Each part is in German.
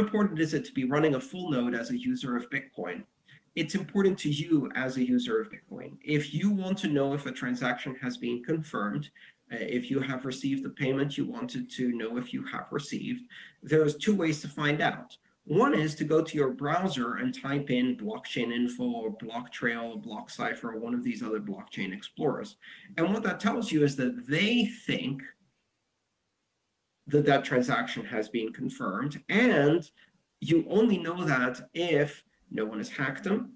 important is it to be running a full node as a user of Bitcoin? It's important to you as a user of Bitcoin. If you want to know if a transaction has been confirmed, uh, if you have received the payment you wanted to know if you have received, there's two ways to find out. One is to go to your browser and type in blockchain info or blocktrail, blockcipher, or one of these other blockchain explorers. And what that tells you is that they think that that transaction has been confirmed. And you only know that if no one has hacked them,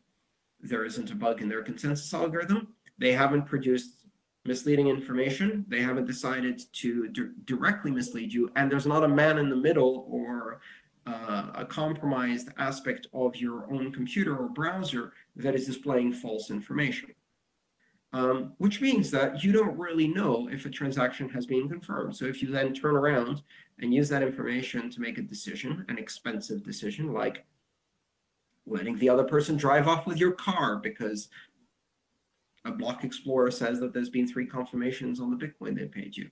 there isn't a bug in their consensus algorithm, they haven't produced misleading information, they haven't decided to d- directly mislead you, and there's not a man in the middle or uh, a compromised aspect of your own computer or browser that is displaying false information. Um, which means that you don't really know if a transaction has been confirmed. So if you then turn around and use that information to make a decision, an expensive decision, like letting the other person drive off with your car because a block explorer says that there's been three confirmations on the Bitcoin they paid you.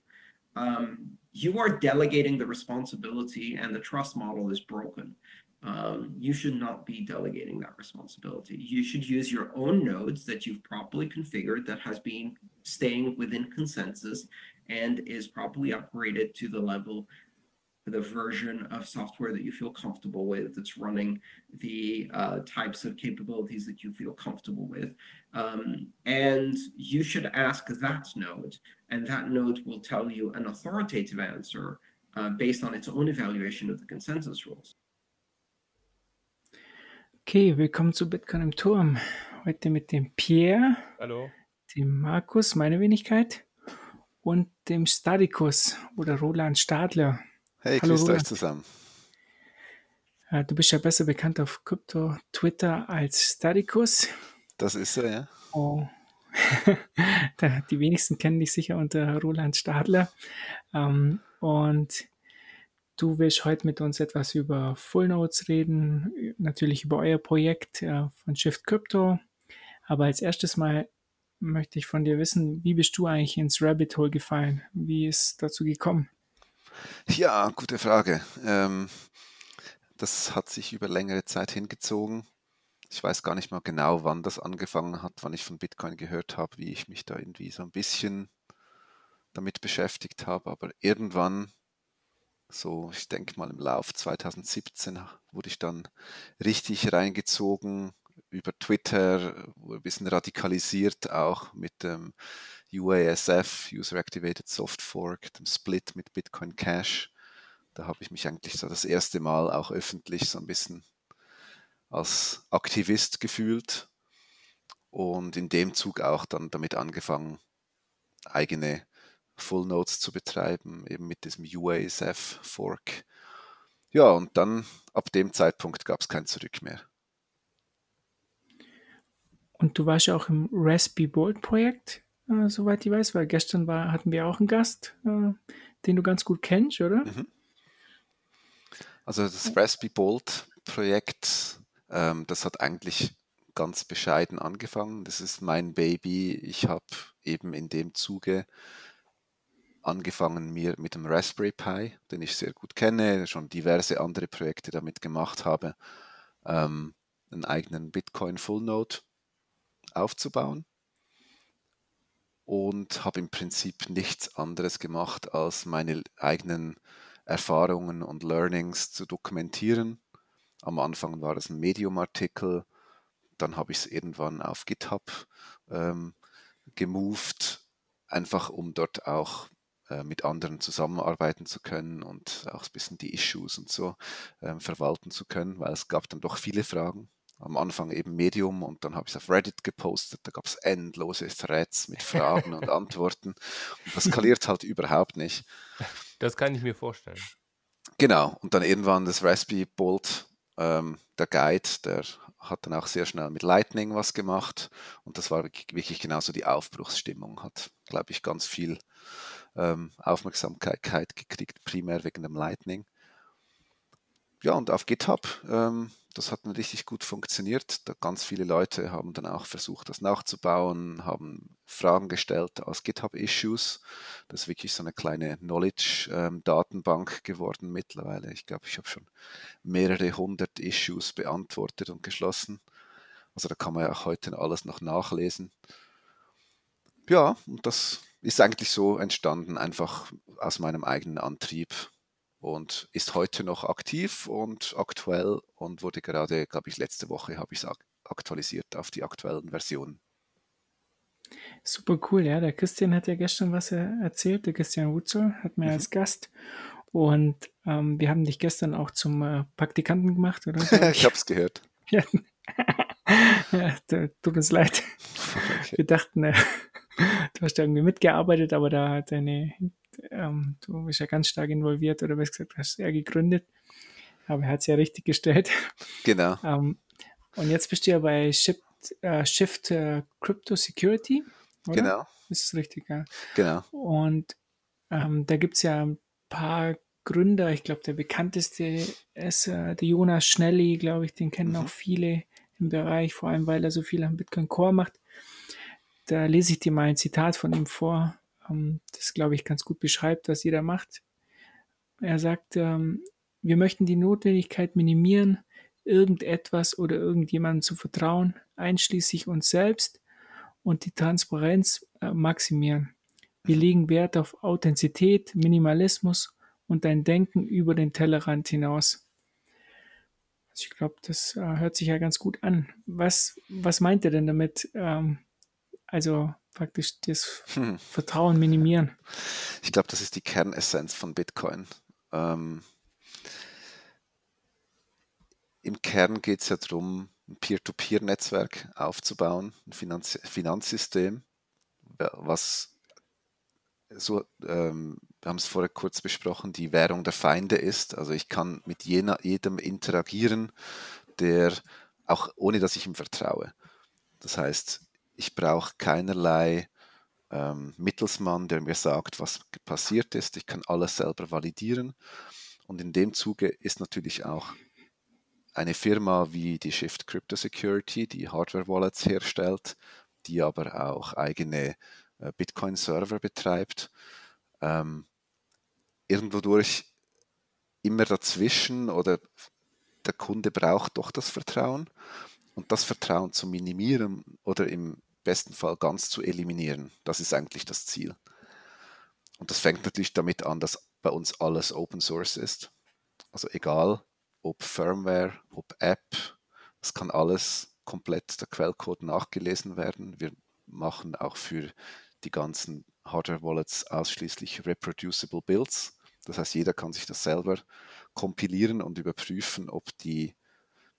Um, you are delegating the responsibility and the trust model is broken um, you should not be delegating that responsibility. You should use your own nodes that you've properly configured that has been staying within consensus and is properly upgraded to the level, the version of software that you feel comfortable with that's running the uh, types of capabilities that you feel comfortable with. Um, and you should ask that node, and that node will tell you an authoritative answer uh, based on its own evaluation of the consensus rules. Okay, willkommen zu Bitcoin im Turm. Heute mit dem Pierre, Hallo. dem Markus, meine Wenigkeit, und dem Stadikus oder Roland Stadler. Hey, Hallo, grüßt euch Roland. zusammen. Äh, Du bist ja besser bekannt auf Krypto Twitter als Stadikus. Das ist er, ja. Oh. Die wenigsten kennen dich sicher unter Roland Stadler. Ähm, Und du willst heute mit uns etwas über Full Nodes reden, natürlich über euer Projekt äh, von Shift Crypto. Aber als erstes mal möchte ich von dir wissen, wie bist du eigentlich ins Rabbit Hole gefallen? Wie ist dazu gekommen? Ja, gute Frage. Ähm, das hat sich über längere Zeit hingezogen. Ich weiß gar nicht mal genau, wann das angefangen hat, wann ich von Bitcoin gehört habe, wie ich mich da irgendwie so ein bisschen damit beschäftigt habe. Aber irgendwann, so ich denke mal im Lauf 2017, wurde ich dann richtig reingezogen über Twitter, ein bisschen radikalisiert auch mit dem UASF, User Activated Soft Fork, dem Split mit Bitcoin Cash. Da habe ich mich eigentlich so das erste Mal auch öffentlich so ein bisschen als Aktivist gefühlt und in dem Zug auch dann damit angefangen, eigene Full Nodes zu betreiben, eben mit diesem UASF Fork. Ja, und dann ab dem Zeitpunkt gab es kein Zurück mehr. Und du warst ja auch im Raspberry Bolt Projekt, äh, soweit ich weiß, weil gestern war, hatten wir auch einen Gast, äh, den du ganz gut kennst, oder? Mhm. Also das Raspberry Bolt Projekt, ähm, das hat eigentlich ganz bescheiden angefangen. Das ist mein Baby. Ich habe eben in dem Zuge angefangen, mir mit dem Raspberry Pi, den ich sehr gut kenne, schon diverse andere Projekte damit gemacht habe, ähm, einen eigenen Bitcoin Full Node aufzubauen und habe im Prinzip nichts anderes gemacht, als meine eigenen Erfahrungen und Learnings zu dokumentieren. Am Anfang war es ein Medium-Artikel, dann habe ich es irgendwann auf GitHub ähm, gemoved, einfach um dort auch äh, mit anderen zusammenarbeiten zu können und auch ein bisschen die Issues und so ähm, verwalten zu können, weil es gab dann doch viele Fragen. Am Anfang eben Medium und dann habe ich es auf Reddit gepostet. Da gab es endlose Threads mit Fragen und Antworten. Und das skaliert halt überhaupt nicht. Das kann ich mir vorstellen. Genau, und dann irgendwann das Raspberry Bolt, ähm, der Guide, der hat dann auch sehr schnell mit Lightning was gemacht und das war wirklich wirklich genauso die Aufbruchsstimmung, hat, glaube ich, ganz viel ähm, Aufmerksamkeit gekriegt, primär wegen dem Lightning. ja, und auf GitHub, ähm, das hat dann richtig gut funktioniert. Da ganz viele Leute haben dann auch versucht, das nachzubauen, haben Fragen gestellt aus GitHub-Issues. Das ist wirklich so eine kleine Knowledge-Datenbank ähm, geworden mittlerweile. Ich glaube, ich habe schon mehrere hundert Issues beantwortet und geschlossen. Also da kann man ja auch heute alles noch nachlesen. Ja, und das ist eigentlich so entstanden, einfach aus meinem eigenen Antrieb und ist heute noch aktiv und aktuell und wurde gerade, glaube ich, letzte Woche habe ich es aktualisiert auf die aktuellen Versionen. Super cool, ja. Der Christian hat ja gestern was erzählt. Der Christian Wutzel hat mir mhm. als Gast. Und ähm, wir haben dich gestern auch zum äh, Praktikanten gemacht, oder? ich ich habe es gehört. Ja. ja, tut uns leid. Okay. Wir dachten, äh, du hast irgendwie mitgearbeitet, aber da hat deine ähm, du bist ja ganz stark involviert oder was gesagt hast, er gegründet. Aber er hat es ja richtig gestellt. Genau. ähm, und jetzt bist du ja bei Shift, äh, Shift äh, Crypto Security. Oder? Genau. Ist das richtig? Ja? Genau. Und ähm, da gibt es ja ein paar Gründer. Ich glaube, der bekannteste ist äh, der Jonas Schnelli, glaube ich. Den kennen mhm. auch viele im Bereich, vor allem weil er so viel am Bitcoin Core macht. Da lese ich dir mal ein Zitat von ihm vor ähm, das, glaube ich, ganz gut beschreibt, was jeder macht. Er sagt, ähm, wir möchten die Notwendigkeit minimieren, irgendetwas oder irgendjemandem zu vertrauen, einschließlich uns selbst und die Transparenz äh, maximieren. Wir legen Wert auf Authentizität, Minimalismus und ein Denken über den Tellerrand hinaus. Also ich glaube, das äh, hört sich ja ganz gut an. Was, was meint er denn damit? Ähm, also praktisch das hm. Vertrauen minimieren. Ich glaube, das ist die Kernessenz von Bitcoin. Ähm, Im Kern geht es ja darum, ein Peer-to-Peer-Netzwerk aufzubauen, ein Finanz Finanzsystem, was so, ähm, wir haben es vorher kurz besprochen, die Währung der Feinde ist. Also ich kann mit jener, jedem interagieren, der auch ohne dass ich ihm vertraue. Das heißt, ich brauche keinerlei ähm, Mittelsmann, der mir sagt, was passiert ist. Ich kann alles selber validieren. Und in dem Zuge ist natürlich auch eine Firma wie die Shift Crypto Security, die Hardware-Wallets herstellt, die aber auch eigene äh, Bitcoin-Server betreibt, ähm, irgendwo durch immer dazwischen oder der Kunde braucht doch das Vertrauen und das Vertrauen zu minimieren oder im besten Fall ganz zu eliminieren. Das ist eigentlich das Ziel. Und das fängt natürlich damit an, dass bei uns alles Open Source ist. Also egal, ob Firmware, ob App, es kann alles komplett der Quellcode nachgelesen werden. Wir machen auch für die ganzen Hardware-Wallets ausschließlich reproducible Builds. Das heißt, jeder kann sich das selber kompilieren und überprüfen, ob die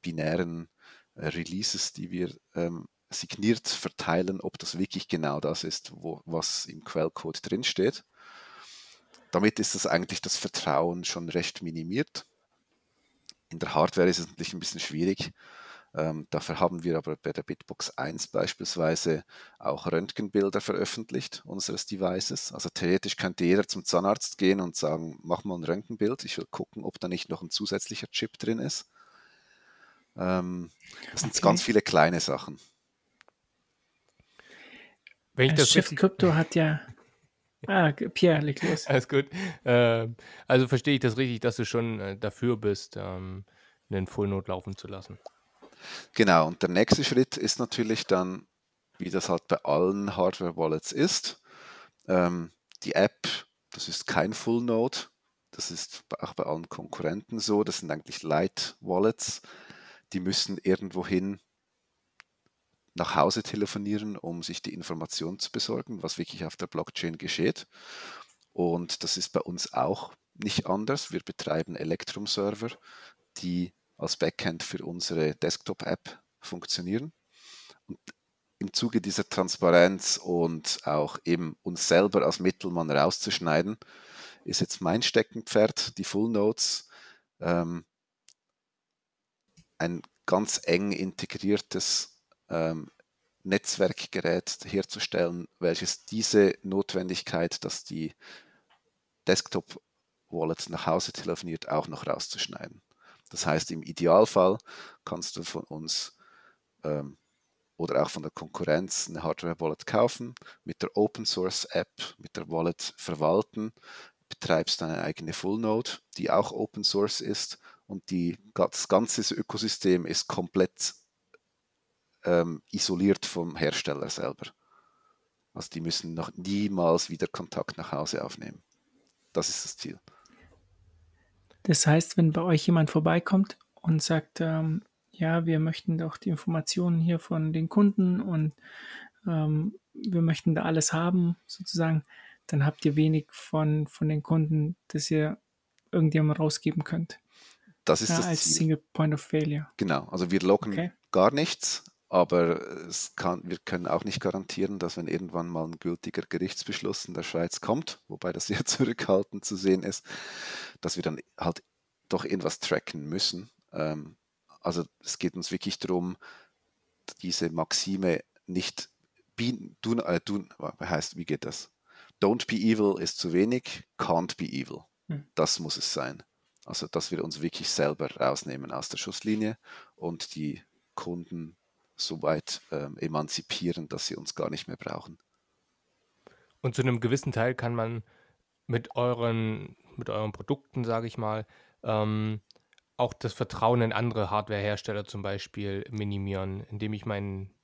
binären Releases, die wir ähm, signiert verteilen, ob das wirklich genau das ist, wo, was im Quellcode drinsteht. Damit ist das eigentlich das Vertrauen schon recht minimiert. In der Hardware ist es natürlich ein bisschen schwierig. Ähm, dafür haben wir aber bei der Bitbox 1 beispielsweise auch Röntgenbilder veröffentlicht unseres Devices. Also theoretisch könnte jeder zum Zahnarzt gehen und sagen, mach mal ein Röntgenbild, ich will gucken, ob da nicht noch ein zusätzlicher Chip drin ist. Ähm, das sind okay. ganz viele kleine Sachen. Wenn ich das Schiff richtig... Krypto hat ja. Ah, Pierre, leg los. Alles gut. Äh, also verstehe ich das richtig, dass du schon äh, dafür bist, ähm, einen Full Node laufen zu lassen. Genau, und der nächste Schritt ist natürlich dann, wie das halt bei allen Hardware-Wallets ist, ähm, die App, das ist kein Full Node, das ist auch bei allen Konkurrenten so, das sind eigentlich Light Wallets, die müssen irgendwohin nach Hause telefonieren, um sich die Information zu besorgen, was wirklich auf der Blockchain geschieht. Und das ist bei uns auch nicht anders. Wir betreiben Electrum-Server, die als Backend für unsere Desktop-App funktionieren. Und im Zuge dieser Transparenz und auch eben uns selber als Mittelmann rauszuschneiden, ist jetzt mein Steckenpferd, die Full Notes, ähm, ein ganz eng integriertes ähm, Netzwerkgerät herzustellen, welches diese Notwendigkeit, dass die Desktop-Wallet nach Hause telefoniert, auch noch rauszuschneiden. Das heißt, im Idealfall kannst du von uns ähm, oder auch von der Konkurrenz eine Hardware-Wallet kaufen, mit der Open Source App, mit der Wallet verwalten, betreibst deine eigene Full Node, die auch Open Source ist und die, das ganze Ökosystem ist komplett ähm, isoliert vom Hersteller selber. Also die müssen noch niemals wieder Kontakt nach Hause aufnehmen. Das ist das Ziel. Das heißt, wenn bei euch jemand vorbeikommt und sagt, ähm, ja, wir möchten doch die Informationen hier von den Kunden und ähm, wir möchten da alles haben, sozusagen, dann habt ihr wenig von, von den Kunden, das ihr irgendjemandem rausgeben könnt. Das ist ja, das als Ziel. Single Point of Failure. Genau, also wir locken Okay. gar nichts, aber kann, wir können auch nicht garantieren, dass wenn irgendwann mal ein gültiger Gerichtsbeschluss in der Schweiz kommt, wobei das sehr zurückhaltend zu sehen ist, dass wir dann halt doch irgendwas tracken müssen. Ähm, also es geht uns wirklich darum, diese Maxime nicht be, do, äh, do, heißt, wie geht das? Don't be evil ist zu wenig, can't be evil. Hm. Das muss es sein. Also, dass wir uns wirklich selber rausnehmen aus der Schusslinie und die Kunden so weit ähm, emanzipieren, dass sie uns gar nicht mehr brauchen. Und zu einem gewissen Teil kann man mit euren, mit euren Produkten, sage ich mal, ähm, auch das Vertrauen in andere Hardwarehersteller zum Beispiel minimieren, indem ich meinen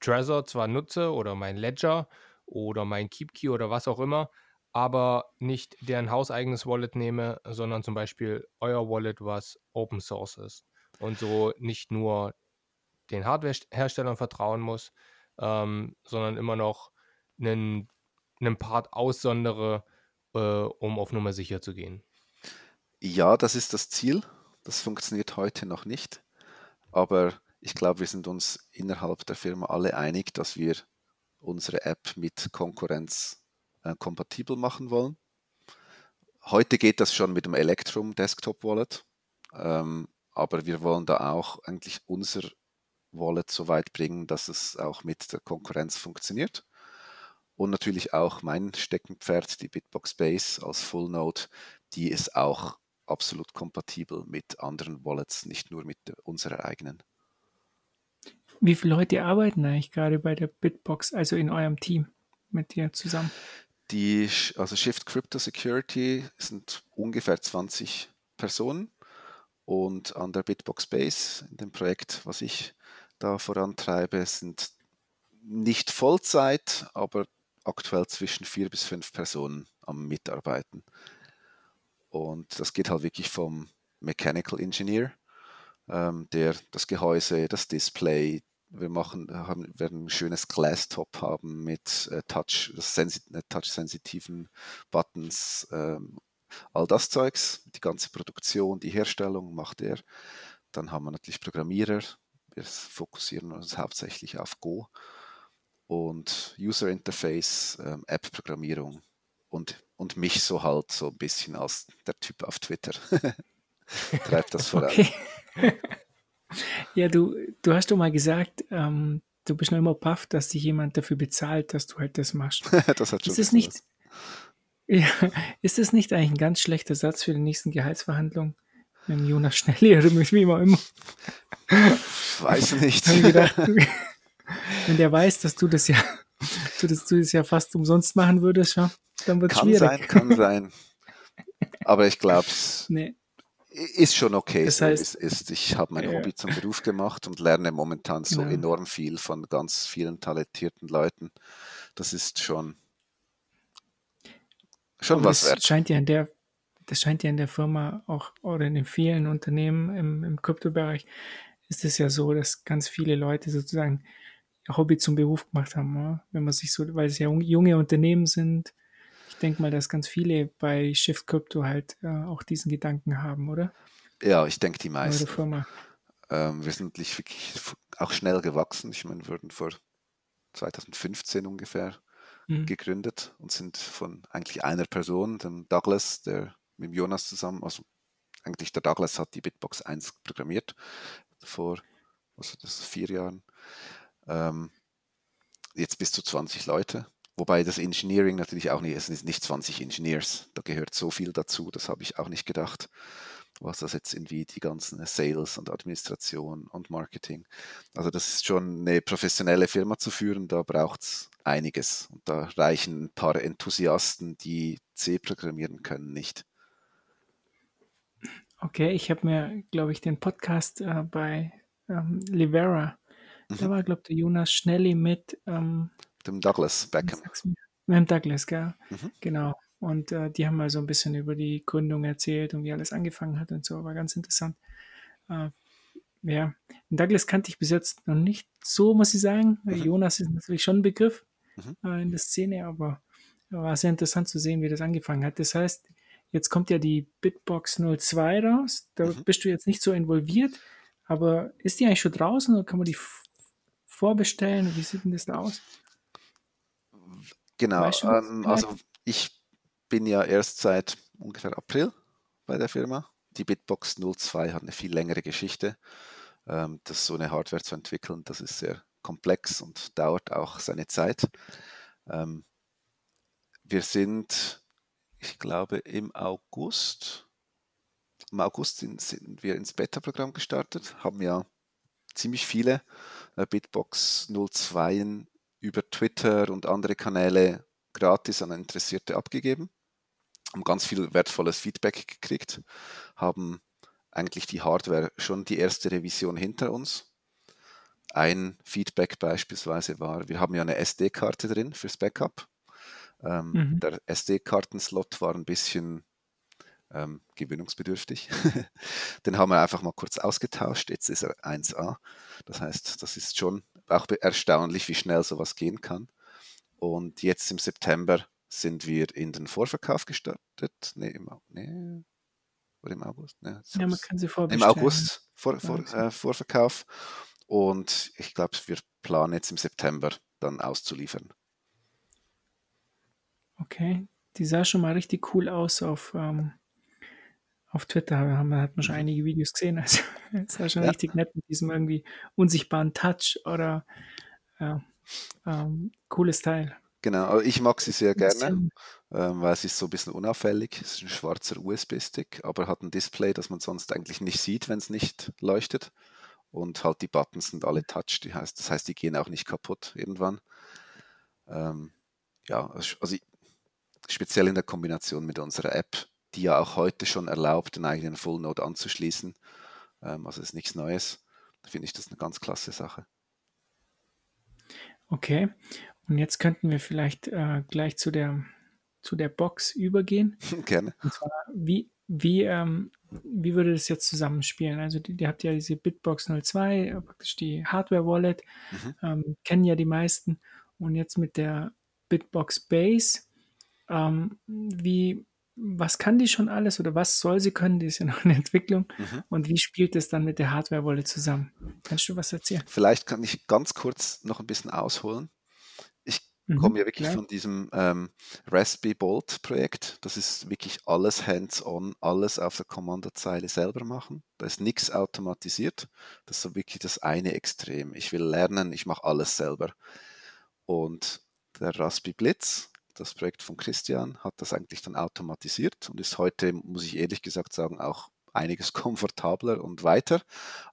Trezor zwar nutze oder mein Ledger oder mein KeepKey oder was auch immer, aber nicht deren hauseigenes Wallet nehme, sondern zum Beispiel euer Wallet, was Open Source ist. Und so nicht nur den Hardwareherstellern vertrauen muss, ähm, sondern immer noch einen, einen Part aussondere, äh, um auf Nummer sicher zu gehen. Ja, das ist das Ziel. Das funktioniert heute noch nicht. Aber ich glaube, wir sind uns innerhalb der Firma alle einig, dass wir unsere App mit Konkurrenz äh, kompatibel machen wollen. Heute geht das schon mit dem Electrum Desktop Wallet, ähm, aber wir wollen da auch eigentlich unser Wallet so weit bringen, dass es auch mit der Konkurrenz funktioniert. Und natürlich auch mein Steckenpferd, die Bitbox Base als Full Node, die ist auch absolut kompatibel mit anderen Wallets, nicht nur mit unserer eigenen. Wie viele Leute arbeiten eigentlich gerade bei der Bitbox, also in eurem Team mit dir zusammen? Die, also Shift Crypto Security sind ungefähr 20 Personen und an der Bitbox Base, in dem Projekt, was ich da vorantreibe, sind nicht Vollzeit, aber aktuell zwischen vier bis fünf Personen am Mitarbeiten. Und das geht halt wirklich vom Mechanical Engineer, ähm, der das Gehäuse, das Display, wir machen, haben, werden ein schönes Glass-Top haben mit äh, Touch, äh, touch-sensitiven Buttons, ähm, all das Zeugs, die ganze Produktion, die Herstellung macht er. Dann haben wir natürlich Programmierer, wir fokussieren uns hauptsächlich auf Go und User Interface, ähm, App-Programmierung und, und mich so halt so ein bisschen als der Typ auf Twitter. Treibt das voran. Okay. Ja, du, du hast doch mal gesagt, ähm, du bist noch immer baff, dass dich jemand dafür bezahlt, dass du halt das machst. das hat schon ist es nicht, ja, ist es nicht eigentlich ein ganz schlechter Satz für die nächsten Gehaltsverhandlungen mit dem Jonas Schnelli oder mit wem auch immer? was. Weiß nicht. Hab ich gedacht, wenn der weiß, dass du das ja, du das, du das ja fast umsonst machen würdest, ja, dann wird es Kann schwierig. sein, kann sein. Aber ich glaube, es Nee. Ist schon okay, Das heißt- es ist. Ich habe mein Ja. Hobby zum Beruf gemacht und lerne momentan so Genau. enorm viel von ganz vielen talentierten Leuten. Das ist schon, schon Aber was das wert. scheint ja in der, das scheint ja in der Firma auch oder in den vielen Unternehmen im, im Kryptobereich ist es ja so, dass ganz viele Leute sozusagen Hobby zum Beruf gemacht haben. Oder? Wenn man sich so, weil es ja jung- junge Unternehmen sind. Ich denke mal, dass ganz viele bei Shift Crypto halt äh, auch diesen Gedanken haben, oder? Ja, ich denke, die Eure meisten. Firma. Ähm, wir sind wirklich auch schnell gewachsen. Ich meine, wir wurden vor 2015 ungefähr Mhm. gegründet und sind von eigentlich einer Person, dem Douglas, der mit Jonas zusammen, also eigentlich der Douglas hat die Bitbox 1 programmiert vor also das vier Jahren. Ähm, jetzt bis zu 20 Leute. Wobei das Engineering natürlich auch nicht, es sind nicht 20 Engineers, da gehört so viel dazu, das habe ich auch nicht gedacht. was das jetzt irgendwie die ganzen Sales und Administration und Marketing. Also das ist schon eine professionelle Firma zu führen, da braucht es einiges. Und da reichen ein paar Enthusiasten, die C programmieren können, nicht. Okay, ich habe mir, glaube ich, den Podcast äh, bei ähm, Livera, mhm. da war, glaube ich, der Jonas Schnelli mit ähm, dem Douglas Beckham. Mit dem Douglas, gell? Mhm. Genau. Und äh, die haben mal so ein bisschen über die Gründung erzählt und wie alles angefangen hat und so. War ganz interessant. Äh, ja, Douglas kannte ich bis jetzt noch nicht so, muss ich sagen. Mhm. Jonas ist natürlich schon ein Begriff mhm. äh, in der Szene, aber war sehr interessant zu sehen, wie das angefangen hat. Das heißt, jetzt kommt ja die Bitbox 02 raus. Da mhm. bist du jetzt nicht so involviert, aber ist die eigentlich schon draußen oder kann man die vorbestellen? Wie sieht denn das da aus? Genau, ähm, also ich bin ja erst seit ungefähr April bei der Firma. Die Bitbox 02 hat eine viel längere Geschichte. Ähm, das so eine Hardware zu entwickeln, das ist sehr komplex und dauert auch seine Zeit. Ähm, wir sind, ich glaube, im August, im August sind, sind wir ins Beta-Programm gestartet, haben ja ziemlich viele äh, Bitbox 02 über Twitter und andere Kanäle gratis an Interessierte abgegeben haben ganz viel wertvolles Feedback gekriegt, haben eigentlich die Hardware schon die erste Revision hinter uns. Ein Feedback beispielsweise war, wir haben ja eine SD-Karte drin fürs Backup. Ähm, mhm. Der SD-Kartenslot war ein bisschen ähm, gewöhnungsbedürftig. Den haben wir einfach mal kurz ausgetauscht. Jetzt ist er 1A. Das heißt, das ist schon auch erstaunlich, wie schnell sowas gehen kann. Und jetzt im September sind wir in den Vorverkauf gestartet. Nee, im, nee, oder im August? Nee, ja, man kann sie vorbestellen. Im August vor, vor, äh, Vorverkauf. Und ich glaube, wir planen jetzt im September dann auszuliefern. Okay, die sah schon mal richtig cool aus auf, ähm, auf Twitter. Haben, hat man schon mhm. einige Videos gesehen. Also, es sah schon ja. richtig nett mit diesem irgendwie unsichtbaren Touch oder ja, ähm, cooles Teil. Genau, ich mag sie sehr gerne, ähm, weil sie ist so ein bisschen unauffällig. Es ist ein schwarzer USB-Stick, aber hat ein Display, das man sonst eigentlich nicht sieht, wenn es nicht leuchtet. Und halt die Buttons sind alle Touch, die heißt, das heißt, die gehen auch nicht kaputt irgendwann. Ähm, ja, also, also speziell in der Kombination mit unserer App, die ja auch heute schon erlaubt, den eigenen Full Node anzuschließen. Ähm, also ist nichts Neues. Da finde ich das eine ganz klasse Sache. Okay. Und jetzt könnten wir vielleicht äh, gleich zu der, zu der Box übergehen. Gerne. Und zwar, wie, wie, ähm, wie würde das jetzt zusammenspielen? Also, die, die habt ja diese Bitbox 02, äh, praktisch die Hardware-Wallet, mhm. ähm, kennen ja die meisten. Und jetzt mit der Bitbox Base, ähm, wie, was kann die schon alles oder was soll sie können? Die ist ja noch in Entwicklung. Mhm. Und wie spielt es dann mit der Hardware-Wallet zusammen? Kannst du was erzählen? Vielleicht kann ich ganz kurz noch ein bisschen ausholen. Mhm, komme ja wirklich ja. von diesem ähm, Raspberry Bolt Projekt. Das ist wirklich alles hands-on, alles auf der Kommandozeile selber machen. Da ist nichts automatisiert. Das ist so wirklich das eine Extrem. Ich will lernen, ich mache alles selber. Und der Raspberry Blitz, das Projekt von Christian, hat das eigentlich dann automatisiert und ist heute, muss ich ehrlich gesagt sagen, auch einiges komfortabler und weiter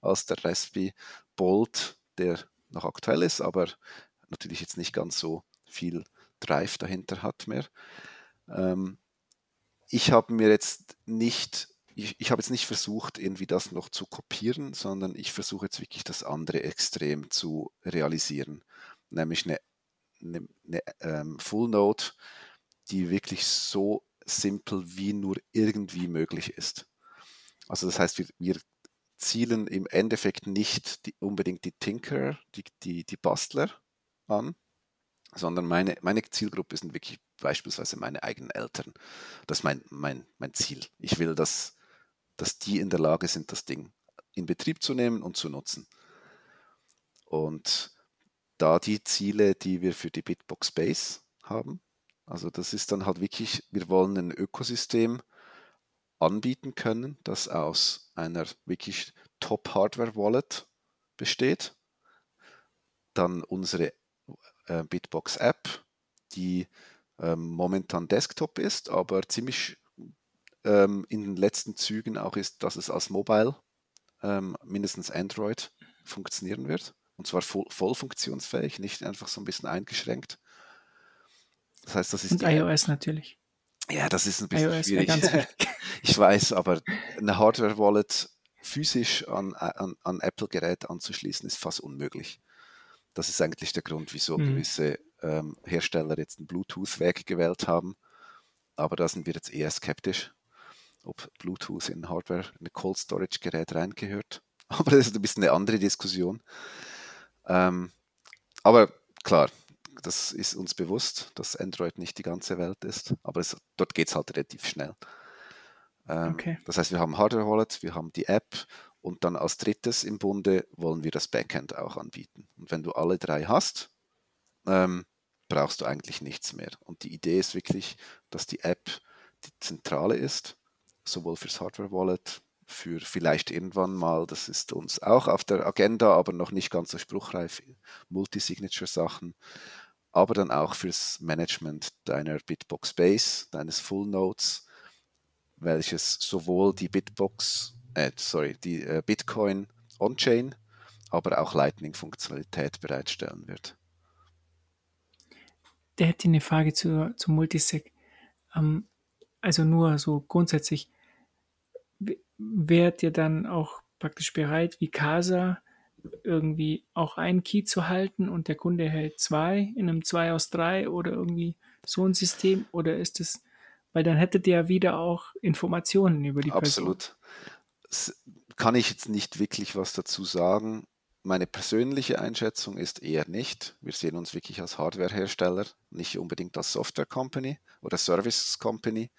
als der Raspberry Bolt, der noch aktuell ist, aber natürlich jetzt nicht ganz so viel Drive dahinter hat mehr. Ähm, ich habe mir jetzt nicht, ich, ich habe jetzt nicht versucht, irgendwie das noch zu kopieren, sondern ich versuche jetzt wirklich das andere Extrem zu realisieren, nämlich eine, eine, eine ähm, Full Node, die wirklich so simpel wie nur irgendwie möglich ist. Also das heißt, wir, wir zielen im Endeffekt nicht die, unbedingt die Tinker, die, die, die Bastler an, sondern meine, meine Zielgruppe sind wirklich beispielsweise meine eigenen Eltern. Das ist mein, mein, mein Ziel. Ich will, dass, dass die in der Lage sind, das Ding in Betrieb zu nehmen und zu nutzen. Und da die Ziele, die wir für die Bitbox Base haben, also das ist dann halt wirklich, wir wollen ein Ökosystem anbieten können, das aus einer wirklich Top-Hardware-Wallet besteht, dann unsere äh, Bitbox App, die ähm, momentan Desktop ist, aber ziemlich ähm, in den letzten Zügen auch ist, dass es als Mobile, ähm, mindestens Android, funktionieren wird. Und zwar voll, voll funktionsfähig, nicht einfach so ein bisschen eingeschränkt. Das heißt, das ist Und iOS natürlich. Ja, das ist ein bisschen iOS schwierig. ich weiß, aber eine Hardware-Wallet physisch an, an, an Apple-Gerät anzuschließen, ist fast unmöglich. Das ist eigentlich der Grund, wieso mhm. gewisse ähm, Hersteller jetzt einen Bluetooth-Weg gewählt haben. Aber da sind wir jetzt eher skeptisch, ob Bluetooth in Hardware, in ein Cold Storage-Gerät reingehört. Aber das ist ein bisschen eine andere Diskussion. Ähm, aber klar, das ist uns bewusst, dass Android nicht die ganze Welt ist, aber es, dort geht es halt relativ schnell. Ähm, okay. Das heißt, wir haben Hardware Wallet, wir haben die App und dann als drittes im Bunde wollen wir das Backend auch anbieten. Und wenn du alle drei hast, ähm, brauchst du eigentlich nichts mehr. Und die Idee ist wirklich, dass die App die zentrale ist, sowohl fürs Hardware Wallet, für vielleicht irgendwann mal, das ist uns auch auf der Agenda, aber noch nicht ganz so spruchreif, Multisignature-Sachen, aber dann auch fürs Management deiner Bitbox Base, deines Full Nodes, welches sowohl die Bitbox, äh, sorry, die äh, Bitcoin On-Chain, aber auch Lightning-Funktionalität bereitstellen wird. Der hätte eine Frage zu, zu Multisig. Ähm, also nur so grundsätzlich, wärt ihr dann auch praktisch bereit, wie Casa irgendwie auch einen Key zu halten und der Kunde hält zwei in einem 2 aus 3 oder irgendwie so ein System? Oder ist es, weil dann hättet ihr ja wieder auch Informationen über die. Person. Absolut. Kann ich jetzt nicht wirklich was dazu sagen. Meine persönliche Einschätzung ist eher nicht. Wir sehen uns wirklich als Hardwarehersteller, nicht unbedingt als Software Company oder Service Company,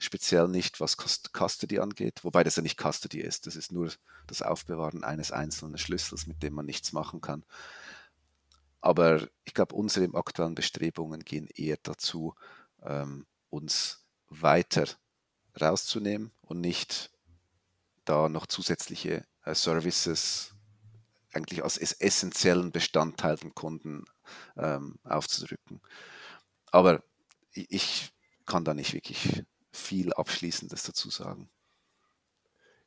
speziell nicht was Custody angeht, wobei das ja nicht Custody ist. Das ist nur das Aufbewahren eines einzelnen Schlüssels, mit dem man nichts machen kann. Aber ich glaube, unsere aktuellen Bestrebungen gehen eher dazu, ähm, uns weiter rauszunehmen und nicht da noch zusätzliche äh, Services eigentlich als essentiellen Bestandteil den Kunden ähm, aufzudrücken. Aber ich kann da nicht wirklich viel Abschließendes dazu sagen.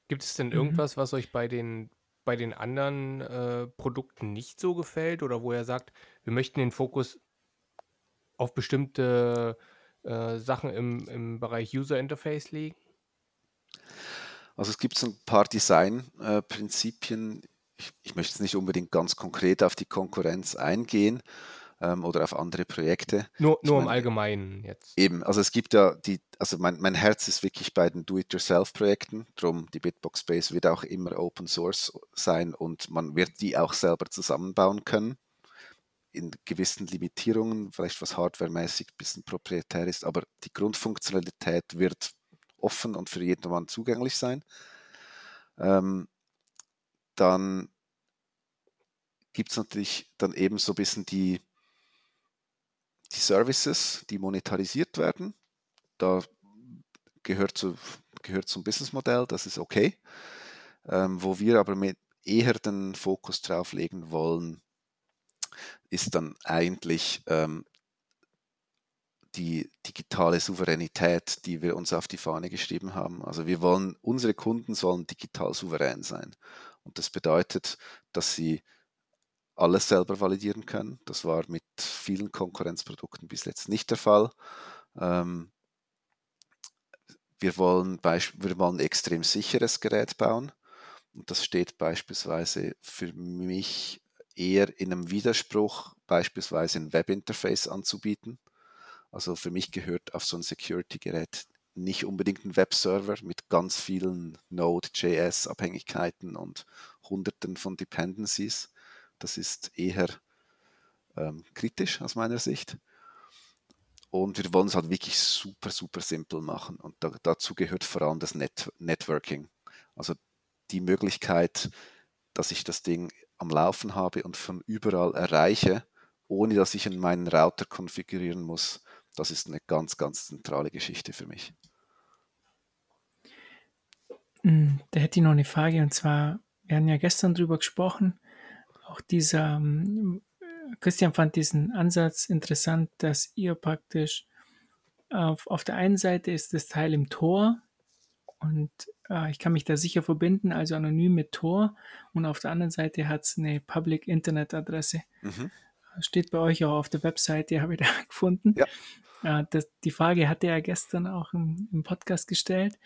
Gibt es denn mhm. irgendwas, was euch bei den, bei den anderen äh, Produkten nicht so gefällt oder wo ihr sagt, wir möchten den Fokus auf bestimmte äh, Sachen im, im Bereich User Interface legen? Also es gibt so ein paar Designprinzipien, äh, ich, ich möchte jetzt nicht unbedingt ganz konkret auf die Konkurrenz eingehen ähm, oder auf andere Projekte. Nur, nur meine, im Allgemeinen jetzt. Eben, also es gibt ja die, also mein, mein Herz ist wirklich bei den Do-it-yourself-Projekten, drum die Bitbox Space wird auch immer Open Source sein und man wird die auch selber zusammenbauen können. In gewissen Limitierungen, vielleicht was hardwaremäßig ein bisschen proprietär ist, aber die Grundfunktionalität wird offen und für jedermann zugänglich sein. Ähm, dann gibt es natürlich dann eben so ein bisschen die, die Services, die monetarisiert werden. Da gehört, zu, gehört zum Businessmodell, das ist okay. Ähm, wo wir aber mit eher den Fokus drauf legen wollen, ist dann eigentlich ähm, die digitale Souveränität, die wir uns auf die Fahne geschrieben haben. Also wir wollen, unsere Kunden sollen digital souverän sein. Und das bedeutet, dass sie alles selber validieren können. Das war mit vielen Konkurrenzprodukten bis jetzt nicht der Fall. Ähm, wir, wollen wir wollen ein extrem sicheres Gerät bauen. Und das steht beispielsweise für mich eher in einem Widerspruch, beispielsweise ein Webinterface anzubieten. Also für mich gehört auf so ein Security-Gerät nicht unbedingt ein Webserver mit ganz vielen Node.js-Abhängigkeiten und Hunderten von Dependencies. Das ist eher ähm, kritisch aus meiner Sicht. Und wir wollen es halt wirklich super, super simpel machen. Und da, dazu gehört vor allem das Net Networking. Also die Möglichkeit, dass ich das Ding am Laufen habe und von überall erreiche, ohne dass ich in meinen Router konfigurieren muss. Das ist eine ganz, ganz zentrale Geschichte für mich. Hm, da hätte ich noch eine Frage und zwar, wir haben ja gestern drüber gesprochen, auch dieser, hm, Christian fand diesen Ansatz interessant, dass ihr praktisch auf, auf der einen Seite ist das Teil im Tor und äh, ich kann mich da sicher verbinden, also anonym mit Tor. Und auf der anderen Seite hat es eine Public Internet Adresse. Mhm. Steht bei euch auch auf der Webseite, habe ich da gefunden. Ja. Äh, das, die Frage hatte er gestern auch im, im Podcast gestellt.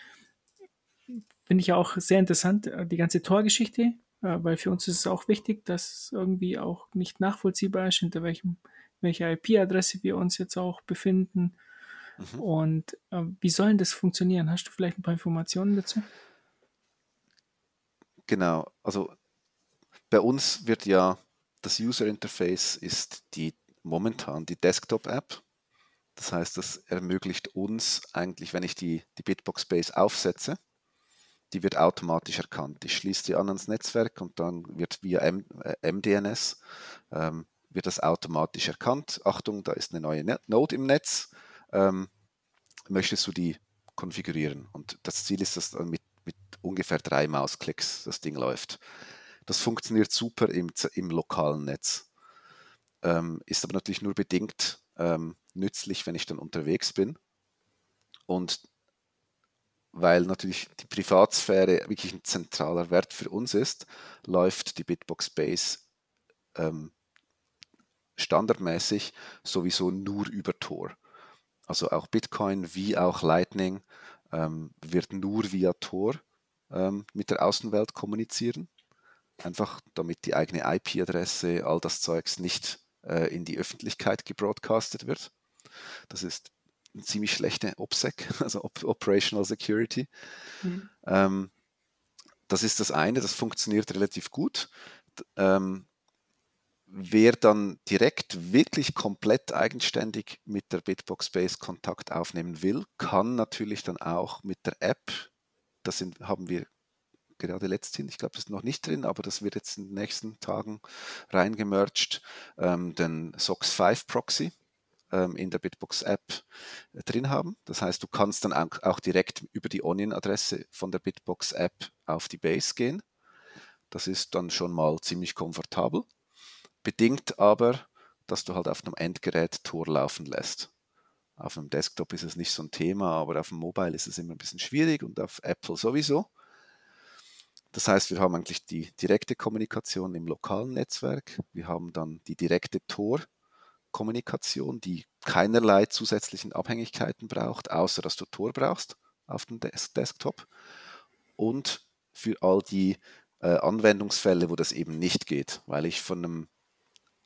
Finde ich ja auch sehr interessant, äh, die ganze Torgeschichte, äh, weil für uns ist es auch wichtig, dass es irgendwie auch nicht nachvollziehbar ist, hinter welchem, welcher IP-Adresse wir uns jetzt auch befinden. Mhm. Und äh, wie soll das funktionieren? Hast du vielleicht ein paar Informationen dazu? Genau, also bei uns wird ja das User Interface ist die momentan die Desktop-App. Das heißt, das ermöglicht uns eigentlich, wenn ich die, die Bitbox Base aufsetze, die wird automatisch erkannt. Ich schließe die an ans Netzwerk und dann wird via M, äh, MDNS ähm, wird das automatisch erkannt. Achtung, da ist eine neue Net Node im Netz. Ähm, möchtest du die konfigurieren? Und das Ziel ist, dass mit, mit ungefähr drei Mausklicks das Ding läuft. Das funktioniert super im, im lokalen Netz. Ähm, ist aber natürlich nur bedingt ähm, nützlich, wenn ich dann unterwegs bin. Und weil natürlich die Privatsphäre wirklich ein zentraler Wert für uns ist, läuft die Bitbox Base ähm, standardmäßig sowieso nur über Tor. Also auch Bitcoin wie auch Lightning ähm, wird nur via Tor ähm, mit der Außenwelt kommunizieren. Einfach damit die eigene IP-Adresse, all das Zeugs nicht äh, in die Öffentlichkeit gebroadcastet wird. Das ist eine ziemlich schlechte OPSEC, also Operational Security. Mhm. Ähm, das ist das eine, das funktioniert relativ gut. Ähm, wer dann direkt wirklich komplett eigenständig mit der Bitbox Base Kontakt aufnehmen will, kann natürlich dann auch mit der App, das sind, haben wir gerade letzthin, ich glaube, das ist noch nicht drin, aber das wird jetzt in den nächsten Tagen reingemerged, ähm, den SOX 5 Proxy ähm, in der Bitbox App äh, drin haben. Das heißt, du kannst dann auch direkt über die Onion-Adresse von der Bitbox App auf die Base gehen. Das ist dann schon mal ziemlich komfortabel. Bedingt aber, dass du halt auf einem Endgerät Tor laufen lässt. Auf einem Desktop ist es nicht so ein Thema, aber auf dem Mobile ist es immer ein bisschen schwierig und auf Apple sowieso. Das heißt, wir haben eigentlich die direkte Kommunikation im lokalen Netzwerk. Wir haben dann die direkte Tor-Kommunikation, die keinerlei zusätzlichen Abhängigkeiten braucht, außer dass du Tor brauchst auf dem Des Desktop. Und für all die äh, Anwendungsfälle, wo das eben nicht geht, weil ich von einem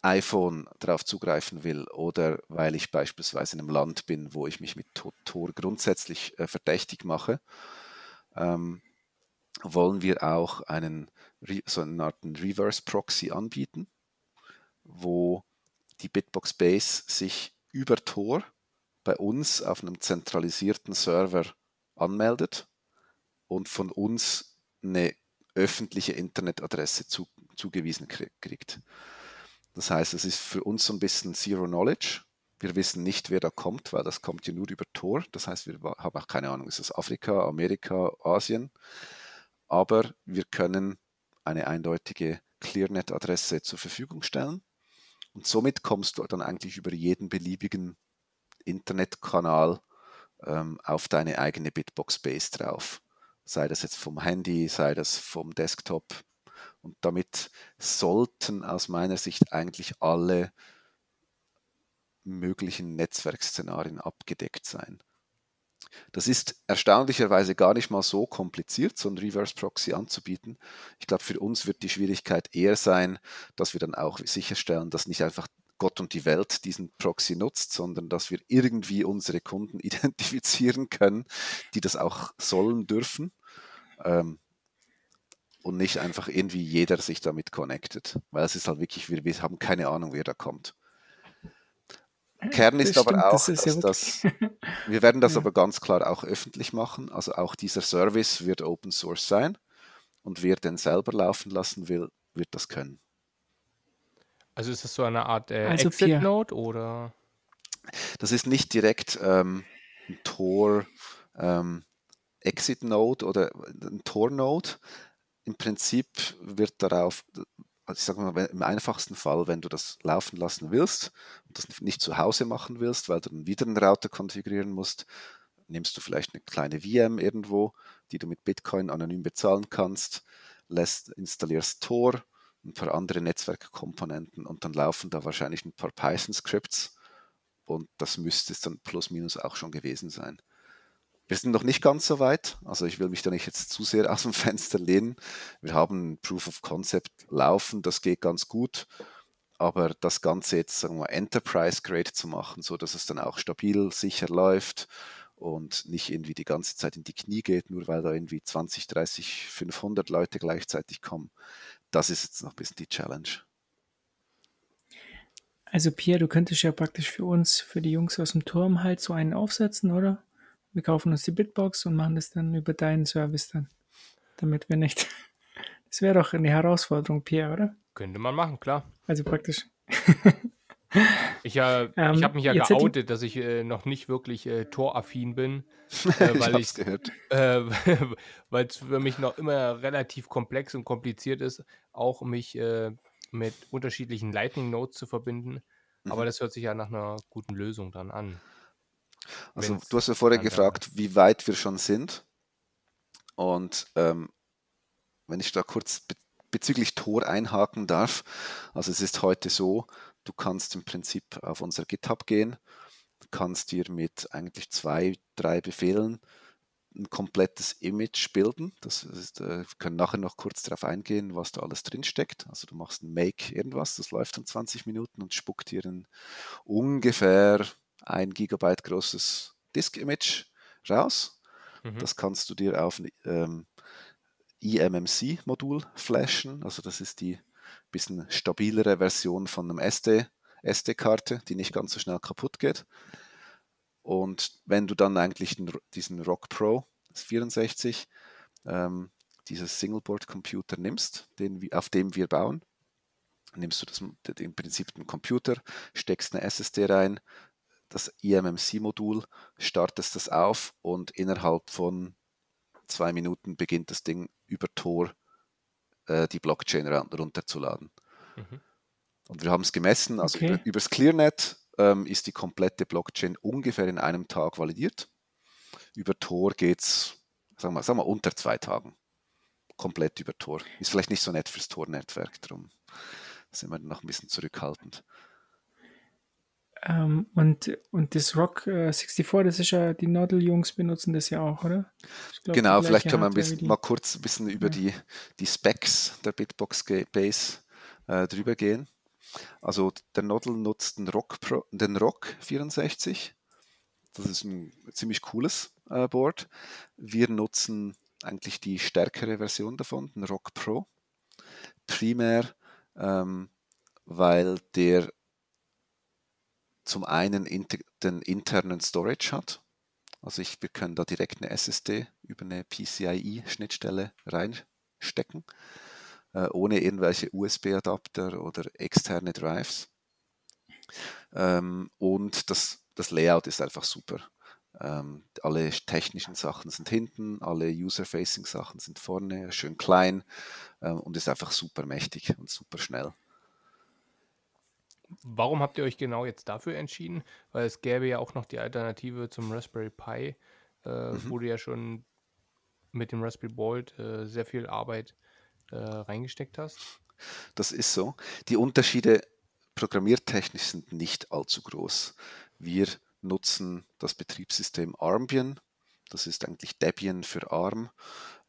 iPhone darauf zugreifen will oder weil ich beispielsweise in einem Land bin, wo ich mich mit Tor grundsätzlich äh, verdächtig mache, ähm, wollen wir auch einen, so eine Art Reverse Proxy anbieten, wo die Bitbox Base sich über Tor bei uns auf einem zentralisierten Server anmeldet und von uns eine öffentliche Internetadresse zu, zugewiesen kriegt. Das heißt, es ist für uns so ein bisschen Zero Knowledge. Wir wissen nicht, wer da kommt, weil das kommt ja nur über Tor. Das heißt, wir haben auch keine Ahnung, ist es Afrika, Amerika, Asien. Aber wir können eine eindeutige ClearNet-Adresse zur Verfügung stellen. Und somit kommst du dann eigentlich über jeden beliebigen Internetkanal ähm, auf deine eigene Bitbox Base drauf. Sei das jetzt vom Handy, sei das vom Desktop, und damit sollten aus meiner Sicht eigentlich alle möglichen Netzwerkszenarien abgedeckt sein. Das ist erstaunlicherweise gar nicht mal so kompliziert, so ein Reverse Proxy anzubieten. Ich glaube, für uns wird die Schwierigkeit eher sein, dass wir dann auch sicherstellen, dass nicht einfach Gott und die Welt diesen Proxy nutzt, sondern dass wir irgendwie unsere Kunden identifizieren können, die das auch sollen dürfen. Ähm, und nicht einfach irgendwie jeder sich damit connectet. Weil es ist halt wirklich, wir, wir haben keine Ahnung, wer da kommt. Kern ist das aber stimmt, auch, das ist dass ja das, wir werden das ja. aber ganz klar auch öffentlich machen. Also auch dieser Service wird Open Source sein und wer den selber laufen lassen will, wird das können. Also ist das so eine Art äh, also Exit Node oder? Das ist nicht direkt ähm, ein Tor ähm, Exit Node oder ein Tor Node, im Prinzip wird darauf, also ich sage mal, im einfachsten Fall, wenn du das laufen lassen willst das nicht zu Hause machen willst, weil du dann wieder einen Router konfigurieren musst, nimmst du vielleicht eine kleine VM irgendwo, die du mit Bitcoin anonym bezahlen kannst, lässt, installierst Tor, ein paar andere Netzwerkkomponenten und dann laufen da wahrscheinlich ein paar Python-Scripts und das müsste es dann plus minus auch schon gewesen sein. Wir sind noch nicht ganz so weit, also ich will mich da nicht jetzt zu sehr aus dem Fenster lehnen. Wir haben ein Proof of Concept laufen, das geht ganz gut, aber das Ganze jetzt sagen wir Enterprise Grade zu machen, so dass es dann auch stabil, sicher läuft und nicht irgendwie die ganze Zeit in die Knie geht, nur weil da irgendwie 20, 30, 500 Leute gleichzeitig kommen. Das ist jetzt noch ein bisschen die Challenge. Also Pierre, du könntest ja praktisch für uns, für die Jungs aus dem Turm halt so einen aufsetzen, oder? Wir kaufen uns die Bitbox und machen das dann über deinen Service dann, damit wir nicht. Das wäre doch eine Herausforderung, Pierre, oder? Könnte man machen, klar. Also praktisch. Ich, äh, Ähm, ich habe mich ja geoutet, dass ich äh, noch nicht wirklich äh, toraffin bin, äh, weil ich äh, weil es für mich noch immer relativ komplex und kompliziert ist, auch mich äh, mit unterschiedlichen Lightning Nodes zu verbinden. Aber Mhm. das hört sich ja nach einer guten Lösung dann an. Also wenn's du hast ja vorher gefragt, wie weit wir schon sind. Und ähm, wenn ich da kurz be bezüglich Tor einhaken darf, also es ist heute so, du kannst im Prinzip auf unser GitHub gehen, kannst dir mit eigentlich zwei, drei Befehlen ein komplettes Image bilden. Das ist, äh, wir können nachher noch kurz darauf eingehen, was da alles drin steckt. Also du machst ein Make irgendwas, das läuft dann 20 Minuten und spuckt dir ein ungefähr ein Gigabyte großes Disk-Image raus. Mhm. Das kannst du dir auf ähm, eMMC-Modul flashen. Also das ist die bisschen stabilere Version von einem SD, SD-Karte, die nicht ganz so schnell kaputt geht. Und wenn du dann eigentlich diesen Rock Pro das 64, ähm, dieses Singleboard-Computer nimmst, den, auf dem wir bauen, nimmst du das, im Prinzip den Computer, steckst eine SSD rein, das eMMC-Modul, startest das auf und innerhalb von zwei Minuten beginnt das Ding über Tor äh, die Blockchain runterzuladen. Mhm. Und wir haben es gemessen, also Okay. über, übers ClearNet ähm, ist die komplette Blockchain ungefähr in einem Tag validiert. Über Tor geht es, sagen wir, sagen wir, unter zwei Tagen. Komplett über Tor. Ist vielleicht nicht so nett fürs Tor-Netzwerk, darum sind wir noch ein bisschen zurückhaltend. Ähm, und, und das Rock äh, 64, das ist ja, die Nodel-Jungs benutzen das ja auch, oder? Glaub, Genau, vielleicht können wir ein bisschen, die. mal kurz ein bisschen über Ja. die, die Specs der Bitbox Base äh, drüber gehen. Also der Nodel nutzt den Rock, Pro, den Rock 64. Das ist ein ziemlich cooles äh, Board. Wir nutzen eigentlich die stärkere Version davon, den Rock Pro. Primär, ähm, weil der zum einen inter, den internen Storage hat. Also ich, wir können da direkt eine SSD über eine PCIe-Schnittstelle reinstecken, äh, ohne irgendwelche USB-Adapter oder externe Drives. Ähm, und das, das Layout ist einfach super. Ähm, alle technischen Sachen sind hinten, alle User-Facing-Sachen sind vorne, schön klein ähm, und ist einfach super mächtig und super schnell. Warum habt ihr euch genau jetzt dafür entschieden? Weil es gäbe ja auch noch die Alternative zum Raspberry Pi, äh, Mhm. wo du ja schon mit dem Raspberry Bolt äh, sehr viel Arbeit äh, reingesteckt hast. Das ist so. Die Unterschiede programmiertechnisch sind nicht allzu groß. Wir nutzen das Betriebssystem Armbian. Das ist eigentlich Debian für ARM.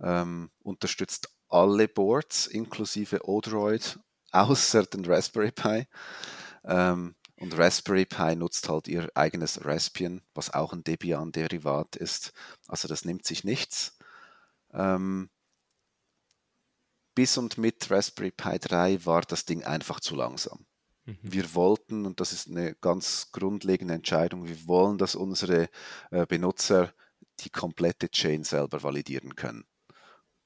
Ähm, unterstützt alle Boards inklusive Odroid, außer den Raspberry Pi. Ähm, und Raspberry Pi nutzt halt ihr eigenes Raspbian, was auch ein Debian-Derivat ist. Also das nimmt sich nichts. Ähm, bis und mit Raspberry Pi 3 war das Ding einfach zu langsam. Mhm. Wir wollten, und das ist eine ganz grundlegende Entscheidung, wir wollen, dass unsere äh, Benutzer die komplette Chain selber validieren können.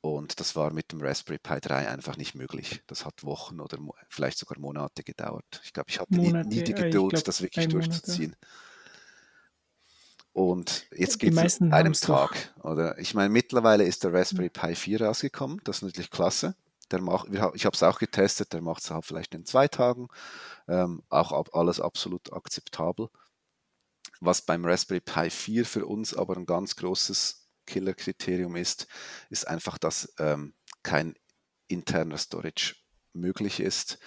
Und das war mit dem Raspberry Pi 3 einfach nicht möglich. Das hat Wochen oder vielleicht sogar Monate gedauert. Ich glaube, ich hatte nie, Monate, nie die äh, ich Geduld, glaub, das wirklich durchzuziehen. Und jetzt Die geht es an einem doch. Tag. Oder? Ich meine, mittlerweile ist der Raspberry Pi 4 rausgekommen. Das ist natürlich klasse. Der macht, ich habe es auch getestet, der macht es halt vielleicht in zwei Tagen. Ähm, auch ab, alles absolut akzeptabel. Was beim Raspberry Pi 4 für uns aber ein ganz großes Killerkriterium ist, ist einfach, dass ähm, kein interner Storage möglich ist,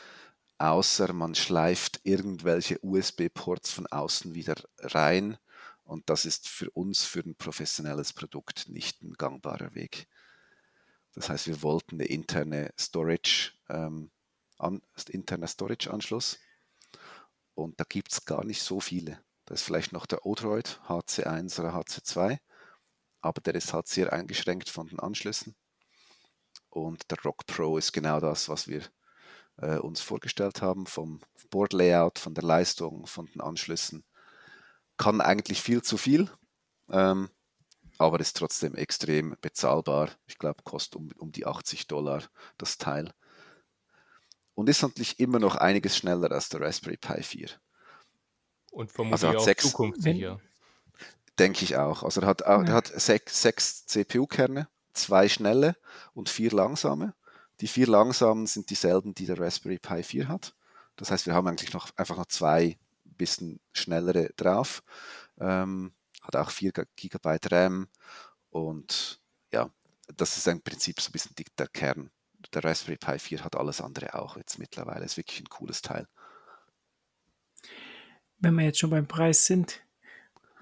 außer man schleift irgendwelche USB-Ports von außen wieder rein. Und das ist für uns, für ein professionelles Produkt, nicht ein gangbarer Weg. Das heißt, wir wollten eine interne Storage, ähm, an, interner Storage-Anschluss. Und da gibt es gar nicht so viele. Da ist vielleicht noch der Odroid HC1 oder HC2, aber der ist halt sehr eingeschränkt von den Anschlüssen. Und der Rock Pro ist genau das, was wir äh, uns vorgestellt haben, vom Board-Layout, von der Leistung, von den Anschlüssen. Kann eigentlich viel zu viel, ähm, aber ist trotzdem extrem bezahlbar. Ich glaube, kostet um, um die 80 Dollar das Teil. Und ist natürlich immer noch einiges schneller als der Raspberry Pi 4. Und vermutlich also auch zukunftssicher. Denke ich auch. Also er hat, ja. er hat sechs, sechs CPU-Kerne, zwei schnelle und vier langsame. Die vier langsamen sind dieselben, die der Raspberry Pi 4 hat. Das heißt, wir haben eigentlich noch einfach noch zwei bisschen schnellere drauf. Ähm, hat auch 4 GB RAM und ja, das ist im Prinzip so ein bisschen der Kern. Der Raspberry Pi 4 hat alles andere auch jetzt mittlerweile. Ist wirklich ein cooles Teil. Wenn wir jetzt schon beim Preis sind,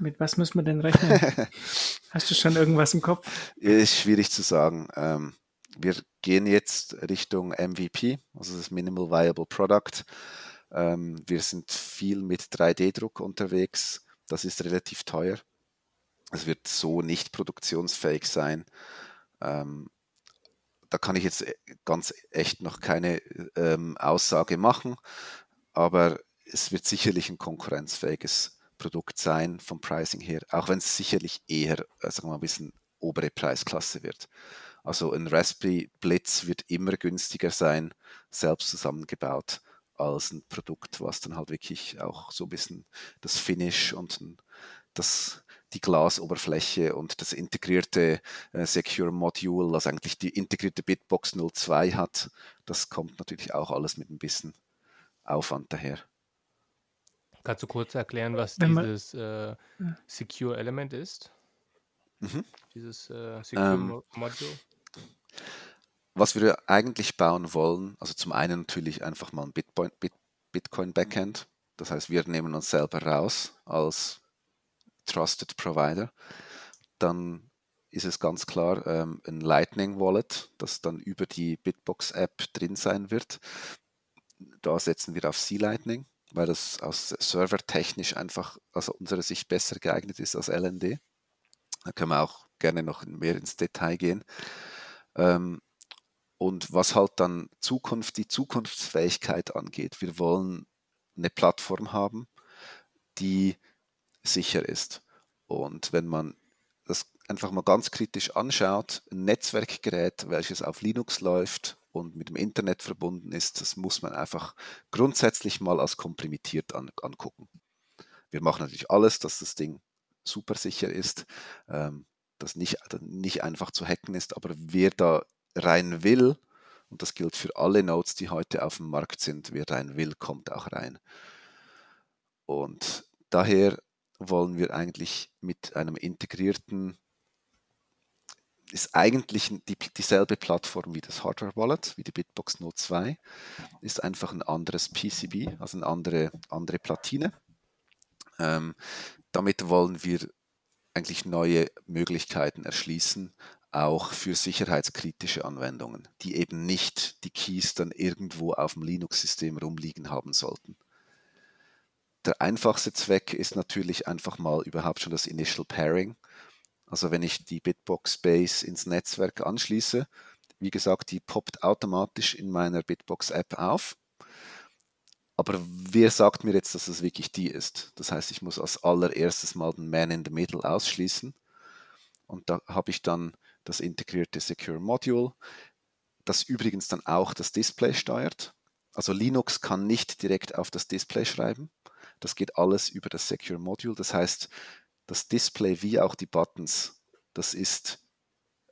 mit was müssen wir denn rechnen? Hast du schon irgendwas im Kopf? Ist schwierig zu sagen. Ähm, wir gehen jetzt Richtung MVP, also das Minimal Viable Product. Ähm, wir sind viel mit 3D-Druck unterwegs. Das ist relativ teuer. Es wird so nicht produktionsfähig sein. Ähm, da kann ich jetzt äh, ganz echt noch keine ähm, Aussage machen, aber es wird sicherlich ein konkurrenzfähiges Produkt sein vom Pricing her, auch wenn es sicherlich eher, äh, sagen wir mal, ein bisschen obere Preisklasse wird. Also ein Raspberry Blitz wird immer günstiger sein, selbst zusammengebaut, als ein Produkt, was dann halt wirklich auch so ein bisschen das Finish und das, die Glasoberfläche und das integrierte äh, Secure Module, was eigentlich die integrierte Bitbox 02 hat, das kommt natürlich auch alles mit ein bisschen Aufwand daher. Kannst du kurz erklären, was dieses äh, Secure Element ist? Mhm. Dieses äh, Secure ähm, Module? Was wir eigentlich bauen wollen, also zum einen natürlich einfach mal ein Bitcoin, Bit, Bitcoin Backend. Das heißt, wir nehmen uns selber raus als Trusted Provider. Dann ist es ganz klar ähm, ein Lightning Wallet, das dann über die Bitbox App drin sein wird. Da setzen wir auf C-Lightning, weil das aus servertechnisch einfach aus unserer Sicht besser geeignet ist als LND. Da können wir auch gerne noch mehr ins Detail gehen. Ähm, und was halt dann Zukunft, die Zukunftsfähigkeit angeht, wir wollen eine Plattform haben, die sicher ist. Und wenn man das einfach mal ganz kritisch anschaut, ein Netzwerkgerät, welches auf Linux läuft und mit dem Internet verbunden ist, das muss man einfach grundsätzlich mal als komprimiert an, angucken. Wir machen natürlich alles, dass das Ding super sicher ist. Ähm, das nicht, nicht einfach zu hacken ist, aber wer da rein will, und das gilt für alle Nodes, die heute auf dem Markt sind, wer rein will, kommt auch rein. Und daher wollen wir eigentlich mit einem integrierten, ist eigentlich die, dieselbe Plattform wie das Hardware Wallet, wie die Bitbox Node 2, ist einfach ein anderes PCB, also eine andere, andere Platine. Ähm, damit wollen wir eigentlich neue Möglichkeiten erschließen, auch für sicherheitskritische Anwendungen, die eben nicht die Keys dann irgendwo auf dem Linux-System rumliegen haben sollten. Der einfachste Zweck ist natürlich einfach mal überhaupt schon das Initial Pairing. Also wenn ich die Bitbox Base ins Netzwerk anschließe, wie gesagt, die poppt automatisch in meiner Bitbox App auf aber wer sagt mir jetzt, dass es wirklich die ist? Das heißt, ich muss als allererstes mal den Man in the Middle ausschließen. Und da habe ich dann das integrierte Secure Module, das übrigens dann auch das Display steuert. Also Linux kann nicht direkt auf das Display schreiben. Das geht alles über das Secure Module. Das heißt, das Display wie auch die Buttons, das ist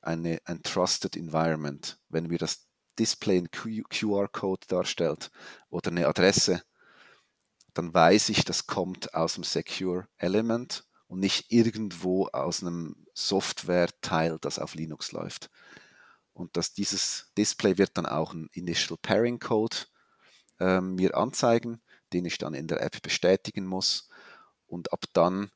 eine, ein Trusted Environment. Wenn wir das Display ein QR-Code darstellt oder eine Adresse, dann weiß ich, das kommt aus dem Secure Element und nicht irgendwo aus einem Software-Teil, das auf Linux läuft. Und dass dieses Display wird dann auch ein Initial Pairing Code äh, mir anzeigen, den ich dann in der App bestätigen muss. Und ab dann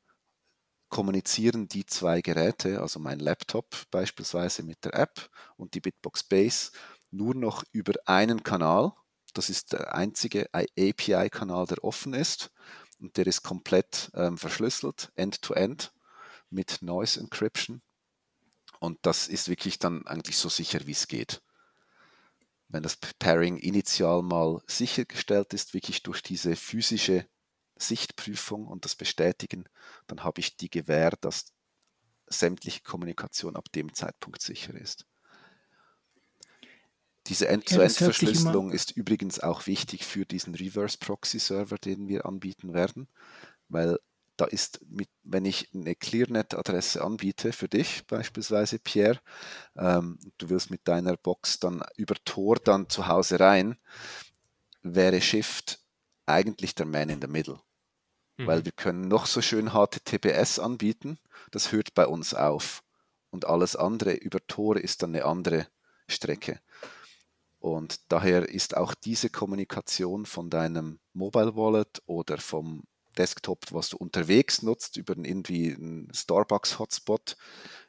kommunizieren die zwei Geräte, also mein Laptop beispielsweise mit der App und die Bitbox Base, nur noch über einen Kanal. Das ist der einzige API-Kanal, der offen ist und der ist komplett ähm, verschlüsselt, end-to-end -end, mit Noise Encryption. Und das ist wirklich dann eigentlich so sicher, wie es geht. Wenn das Pairing initial mal sichergestellt ist, wirklich durch diese physische Sichtprüfung und das Bestätigen, dann habe ich die Gewähr, dass sämtliche Kommunikation ab dem Zeitpunkt sicher ist. Diese End-to-End-Verschlüsselung ist übrigens auch wichtig für diesen Reverse-Proxy-Server, den wir anbieten werden, weil da ist, mit, wenn ich eine ClearNet-Adresse anbiete für dich beispielsweise, Pierre, ähm, du willst mit deiner Box dann über Tor dann zu Hause rein, wäre Shift eigentlich der Man in the Middle. Mhm. Weil wir können noch so schön HTTPS anbieten, das hört bei uns auf. Und alles andere über Tor ist dann eine andere Strecke. Und daher ist auch diese Kommunikation von deinem Mobile Wallet oder vom Desktop, was du unterwegs nutzt, über irgendwie einen Starbucks-Hotspot,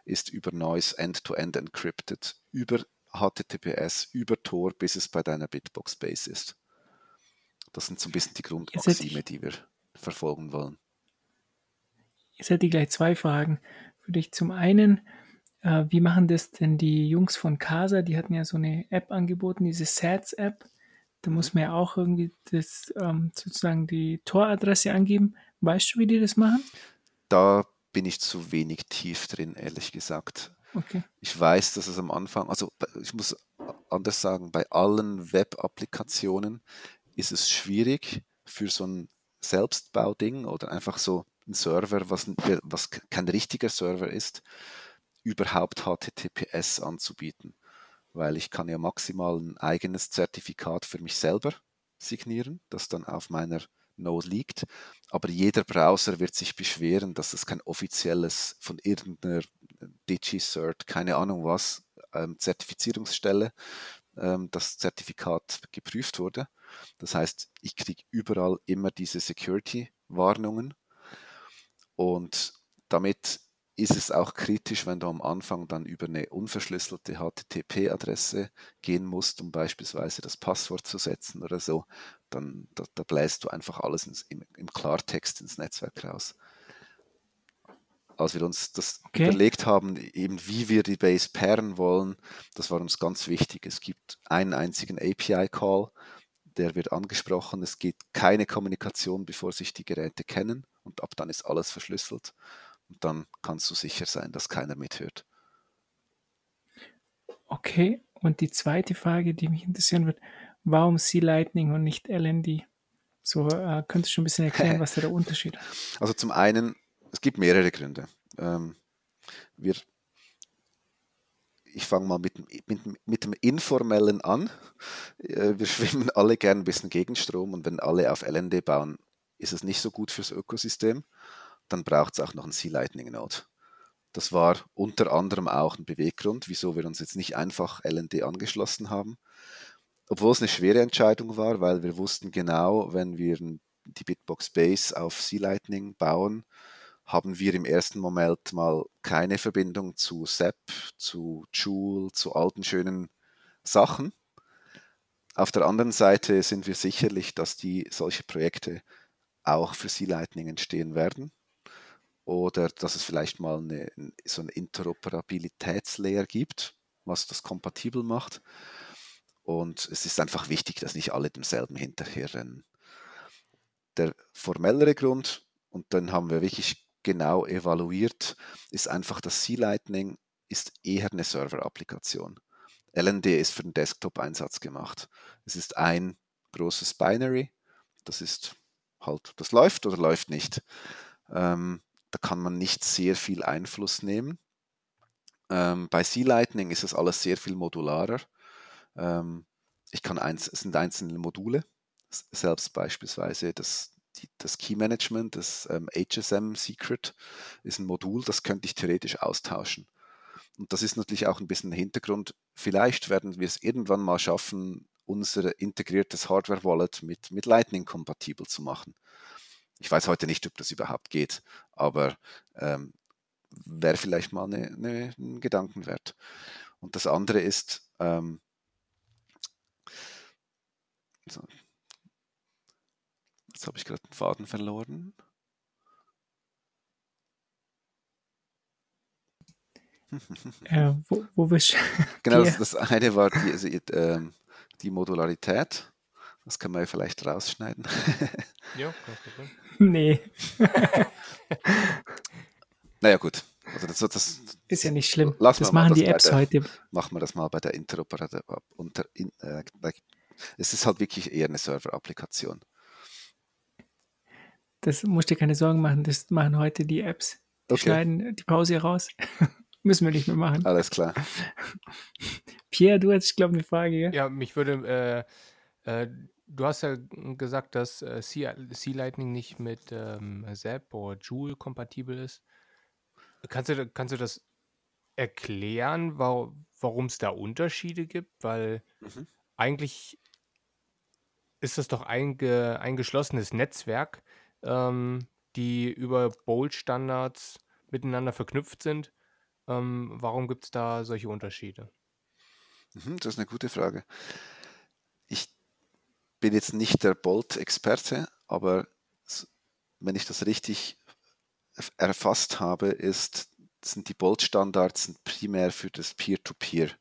ist über Noise End-to-End -End encrypted, über HTTPS, über Tor, bis es bei deiner Bitbox Base ist. Das sind so ein bisschen die Grundmaxime, die wir verfolgen wollen. Jetzt hätte ich gleich zwei Fragen für dich. Zum einen, äh, wie machen das denn die Jungs von Casa? Die hatten ja so eine App angeboten, diese SATS-App. Da muss man ja auch irgendwie das, ähm, sozusagen die Toradresse angeben. Weißt du, wie die das machen? Da bin ich zu wenig tief drin, ehrlich gesagt. Okay. Ich weiß, dass es am Anfang, also ich muss anders sagen, bei allen Web-Applikationen ist es schwierig für so ein Selbstbauding oder einfach so ein Server, was, was kein richtiger Server ist, überhaupt HTTPS anzubieten, weil ich kann ja maximal ein eigenes Zertifikat für mich selber signieren, das dann auf meiner Node liegt, aber jeder Browser wird sich beschweren, dass es kein offizielles von irgendeiner DigiCert, keine Ahnung was, ähm, Zertifizierungsstelle, ähm, das Zertifikat geprüft wurde. Das heißt, ich kriege überall immer diese Security-Warnungen und damit ist es auch kritisch, wenn du am Anfang dann über eine unverschlüsselte HTTP-Adresse gehen musst, um beispielsweise das Passwort zu setzen oder so, dann da, da bläst du einfach alles ins, im, im, Klartext ins Netzwerk raus. Als wir uns das okay. überlegt haben, eben wie wir die Base pairen wollen, das war uns ganz wichtig. Es gibt einen einzigen API-Call, der wird angesprochen. Es geht keine Kommunikation, bevor sich die Geräte kennen und ab dann ist alles verschlüsselt. Und dann kannst du sicher sein, dass keiner mithört. Okay, und die zweite Frage, die mich interessieren wird, warum Sea Lightning und nicht LND? So, äh, könntest du schon ein bisschen erklären, was der Unterschied ist? Also zum einen, es gibt mehrere Gründe. Ähm, wir, ich fange mal mit, mit, mit dem Informellen an. Äh, wir schwimmen alle gern ein bisschen Gegenstrom und wenn alle auf LND bauen, ist es nicht so gut fürs Ökosystem dann braucht es auch noch einen Sea Lightning Node. Das war unter anderem auch ein Beweggrund, wieso wir uns jetzt nicht einfach LND angeschlossen haben. Obwohl es eine schwere Entscheidung war, weil wir wussten genau, wenn wir die Bitbox Base auf Sea Lightning bauen, haben wir im ersten Moment mal keine Verbindung zu SEP, zu Joule, zu alten schönen Sachen. Auf der anderen Seite sind wir sicherlich, dass die solche Projekte auch für Sea Lightning entstehen werden oder dass es vielleicht mal eine, so eine Interoperabilitätslayer gibt, was das kompatibel macht. Und es ist einfach wichtig, dass nicht alle demselben hinterherrennen. Der formellere Grund, und dann haben wir wirklich genau evaluiert, ist einfach, dass C-Lightning ist eher eine Server-Applikation. LND ist für den Desktop-Einsatz gemacht. Es ist ein großes Binary, das ist halt, das läuft oder läuft nicht. Ähm, da kann man nicht sehr viel Einfluss nehmen. Ähm, bei Sea Lightning ist es alles sehr viel modularer. Ähm, ich kann eins, es sind einzelne Module, selbst beispielsweise das die, das Key Management, das ähm, HSM Secret, ist ein Modul, das könnte ich theoretisch austauschen. Und das ist natürlich auch ein bisschen Hintergrund. Vielleicht werden wir es irgendwann mal schaffen, unser integriertes Hardware-Wallet mit, mit Lightning kompatibel zu machen. Ich weiß heute nicht, ob das überhaupt geht, aber ähm, wäre vielleicht mal eine, eine, ein Gedankenwert. Und das andere ist, ähm, so. Jetzt habe ich gerade den Faden verloren. Äh, wo, wo bist Genau, das, das eine war die, also, ähm, die Modularität. Das kann man ja vielleicht rausschneiden. Ja, kein Problem. Nee, naja, gut. Also das, das, ist ja nicht schlimm. Das wir mal machen das die Apps der- heute. machen wir das mal bei der Interoperabilität. Unter, in, äh, es ist halt wirklich eher eine Server-Applikation. Das musst dir keine Sorgen machen. Das machen heute die Apps. Die Okay. schneiden die Pause raus. Müssen wir nicht mehr machen. Alles klar. Pierre, du hast, glaube ich, eine Frage. Gell? Ja, mich würde, äh, äh, du hast ja gesagt, dass äh, C-Lightning nicht mit ähm, Zap oder Joule kompatibel ist. Kannst du, kannst du das erklären, wa warum es da Unterschiede gibt? Weil Mhm. eigentlich ist das doch ein, ge ein geschlossenes Netzwerk, ähm, die über Bolt-Standards miteinander verknüpft sind. Ähm, warum gibt es da solche Unterschiede? Mhm, das ist eine gute Frage. Ich bin jetzt nicht der Bolt-Experte, aber wenn ich das richtig erf- erfasst habe, ist, sind die Bolt-Standards primär für das Peer-to-Peer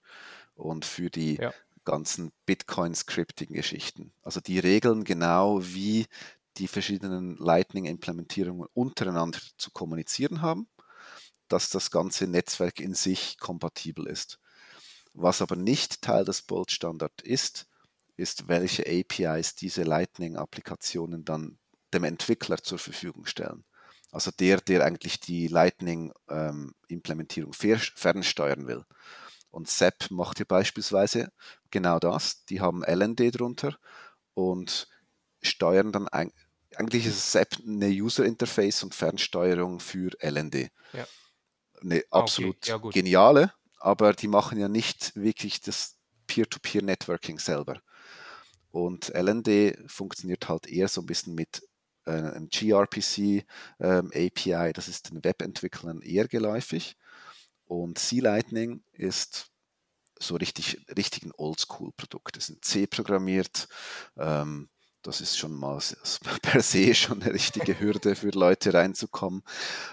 und für die Ja. ganzen Bitcoin-Scripting-Geschichten. Also die regeln genau, wie die verschiedenen Lightning-Implementierungen untereinander zu kommunizieren haben, dass das ganze Netzwerk in sich kompatibel ist. Was aber nicht Teil des Bolt-Standard ist, ist, welche APIs diese Lightning-Applikationen dann dem Entwickler zur Verfügung stellen. Also der, der eigentlich die Lightning-Implementierung fernsteuern will. Und SAP macht hier beispielsweise genau das. Die haben LND drunter und steuern dann eigentlich ist SAP eine User Interface und Fernsteuerung für LND. Ja. Eine Ah, okay. absolut Ja, gut. geniale, aber die machen ja nicht wirklich das Peer-to-Peer-Networking selber. Und LND funktioniert halt eher so ein bisschen mit äh, einem gRPC ähm, API, das ist den Webentwicklern eher geläufig. Und C-Lightning ist so richtig, richtig ein Oldschool-Produkt. Es in C programmiert. Ähm, das ist schon mal per se schon eine richtige Hürde für Leute reinzukommen.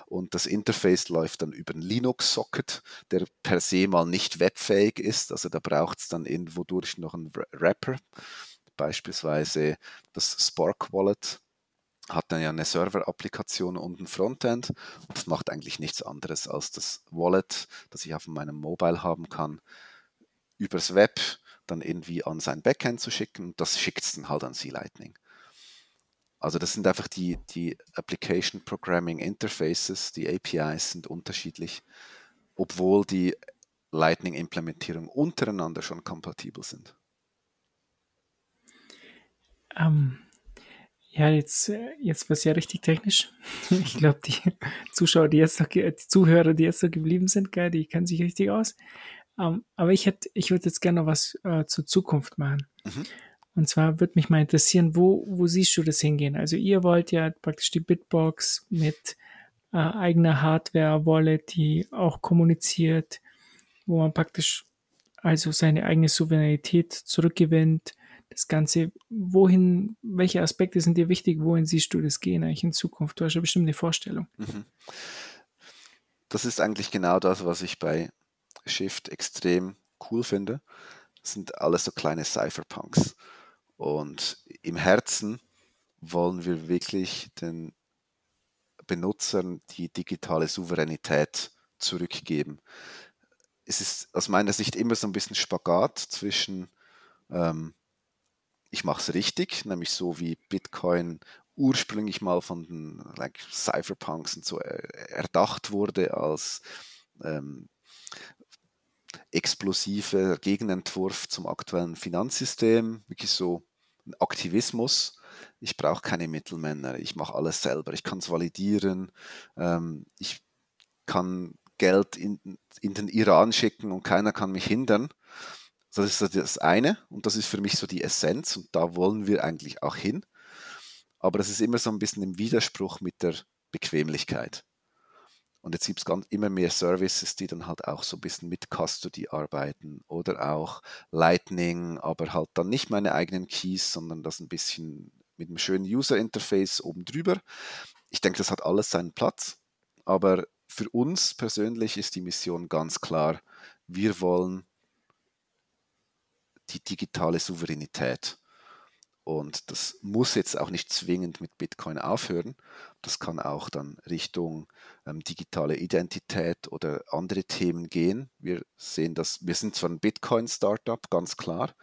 Und das Interface läuft dann über einen Linux-Socket, der per se mal nicht webfähig ist. Also da braucht es dann irgendwo durch noch einen Wra- Wrapper. Beispielsweise das Spark Wallet hat dann ja eine Server-Applikation und ein Frontend. Und das macht eigentlich nichts anderes als das Wallet, das ich auf meinem Mobile haben kann, übers Web dann irgendwie an sein Backend zu schicken. Das schickt es dann halt an C-Lightning. Also das sind einfach die, die Application Programming Interfaces, die APIs sind unterschiedlich, obwohl die Lightning-Implementierung untereinander schon kompatibel sind. Ähm, ja, jetzt, jetzt wird es ja richtig technisch. Ich glaube, die Zuschauer, die jetzt noch, die Zuhörer, die jetzt noch geblieben sind, die kennen sich richtig aus. Ähm, aber ich hätte, ich würde jetzt gerne noch was äh, zur Zukunft machen. Mhm. Und zwar würde mich mal interessieren, wo, wo siehst du das hingehen? Also ihr wollt ja praktisch die Bitbox mit äh, eigener Hardware-Wallet, die auch kommuniziert, wo man praktisch also seine eigene Souveränität zurückgewinnt. Das Ganze, wohin, welche Aspekte sind dir wichtig? Wohin siehst du das gehen eigentlich in Zukunft? Du hast ja bestimmt eine Vorstellung. Mhm. Das ist eigentlich genau das, was ich bei Shift extrem cool finde. Sind alles so kleine Cypherpunks. Und im Herzen wollen wir wirklich den Benutzern die digitale Souveränität zurückgeben. Es ist aus meiner Sicht immer so ein bisschen Spagat zwischen, ähm, ich mache es richtig, nämlich so wie Bitcoin ursprünglich mal von den like, Cypherpunks und so er- erdacht wurde als ähm, explosiver Gegenentwurf zum aktuellen Finanzsystem, wirklich so Aktivismus. Ich brauche keine Mittelmänner. Ich mache alles selber. Ich kann es validieren. Ähm, ich kann Geld in, in den Iran schicken und keiner kann mich hindern. Das ist das eine und das ist für mich so die Essenz und da wollen wir eigentlich auch hin. Aber das ist immer so ein bisschen im Widerspruch mit der Bequemlichkeit. Und jetzt gibt es immer mehr Services, die dann halt auch so ein bisschen mit Custody arbeiten oder auch Lightning, aber halt dann nicht meine eigenen Keys, sondern das ein bisschen mit einem schönen User Interface oben drüber. Ich denke, das hat alles seinen Platz, aber für uns persönlich ist die Mission ganz klar, wir wollen die digitale Souveränität. Und das muss jetzt auch nicht zwingend mit Bitcoin aufhören. Das kann auch dann Richtung ähm, digitale Identität oder andere Themen gehen. Wir sehen dass wir sind zwar ein Bitcoin-Startup, ganz klar,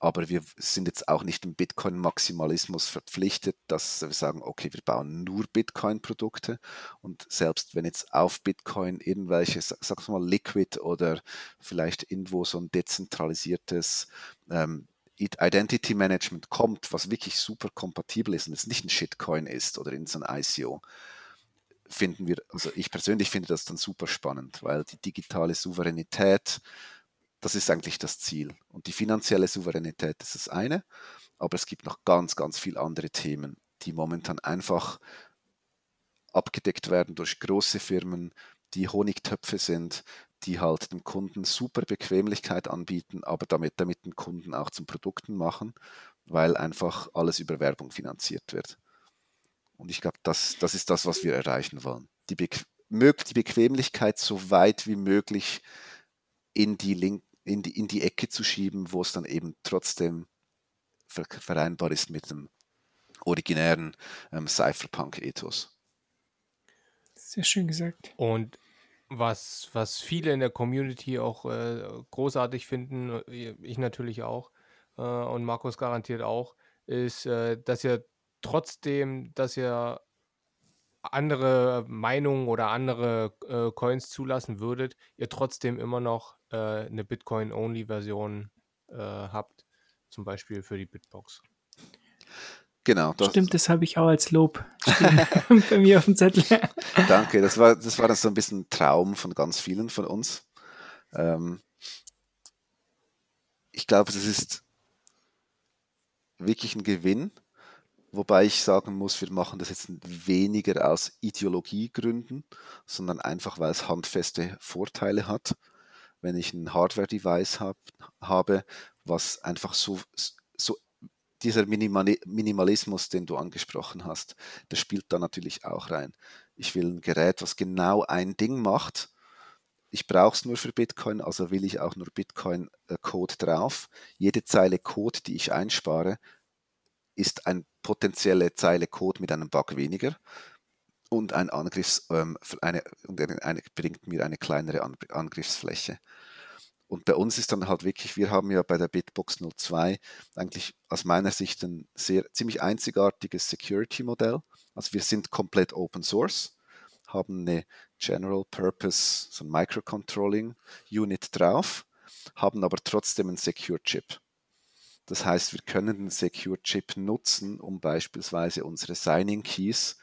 aber wir sind jetzt auch nicht im Bitcoin-Maximalismus verpflichtet, dass wir sagen, okay, wir bauen nur Bitcoin-Produkte und selbst wenn jetzt auf Bitcoin irgendwelche, sag mal, Liquid oder vielleicht irgendwo so ein dezentralisiertes ähm, Identity Management kommt, was wirklich super kompatibel ist und es nicht ein Shitcoin ist oder in so ein ICO, finden wir, also ich persönlich finde das dann super spannend, weil die digitale Souveränität, das ist eigentlich das Ziel. Und die finanzielle Souveränität ist das eine, aber es gibt noch ganz, ganz viele andere Themen, die momentan einfach abgedeckt werden durch große Firmen, die Honigtöpfe sind, die halt dem Kunden super Bequemlichkeit anbieten, aber damit, damit den Kunden auch zum Produkten machen, weil einfach alles über Werbung finanziert wird. Und ich glaube, das, das ist das, was wir erreichen wollen. Die, Be die Bequemlichkeit so weit wie möglich in die, Link in, die, in die Ecke zu schieben, wo es dann eben trotzdem vereinbar ist mit dem originären ähm, Cypherpunk-Ethos. Sehr schön gesagt. Und was, was viele in der Community auch äh, großartig finden, äh, ich natürlich auch äh, und Markus garantiert auch, ist, äh, dass ihr trotzdem, dass ihr andere Meinungen oder andere äh, Coins zulassen würdet, ihr trotzdem immer noch äh, eine Bitcoin-Only-Version habt, zum Beispiel für die Bitbox. Genau. Das Stimmt, das habe ich auch als Lob bei mir auf dem Zettel. Danke, das war, das war dann so ein bisschen ein Traum von ganz vielen von uns. Ähm, ich glaube, das ist wirklich ein Gewinn, wobei ich sagen muss, wir machen das jetzt weniger aus Ideologiegründen, sondern einfach, weil es handfeste Vorteile hat. Wenn ich ein Hardware-Device hab, habe, was einfach so, so dieser Minimalismus, den du angesprochen hast, der spielt da natürlich auch rein. Ich will ein Gerät, was genau ein Ding macht. Ich brauche es nur für Bitcoin, also will ich auch nur Bitcoin-Code drauf. Jede Zeile Code, die ich einspare, ist eine potenzielle Zeile Code mit einem Bug weniger und ein Angriffs, ähm, eine, eine, bringt mir eine kleinere Angriffsfläche. Und bei uns ist dann halt wirklich, wir haben ja bei der Bitbox 02 eigentlich aus meiner Sicht ein sehr ziemlich einzigartiges Security-Modell. Also wir sind komplett Open Source, haben eine General Purpose, so ein Microcontrolling Unit drauf, haben aber trotzdem einen Secure Chip. Das heißt, wir können den Secure Chip nutzen, um beispielsweise unsere Signing Keys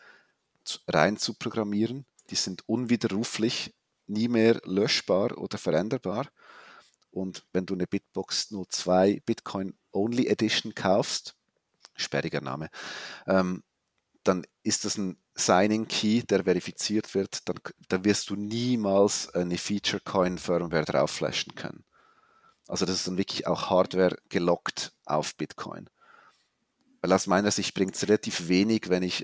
rein zu programmieren. Die sind unwiderruflich, nie mehr löschbar oder veränderbar und wenn du eine Bitbox 02 Bitcoin Only Edition kaufst, sperriger Name, ähm, dann ist das ein Signing Key, der verifiziert wird, dann, dann wirst du niemals eine Feature Coin Firmware drauf flashen können. Also das ist dann wirklich auch Hardware gelockt auf Bitcoin. Weil aus meiner Sicht bringt es relativ wenig, wenn ich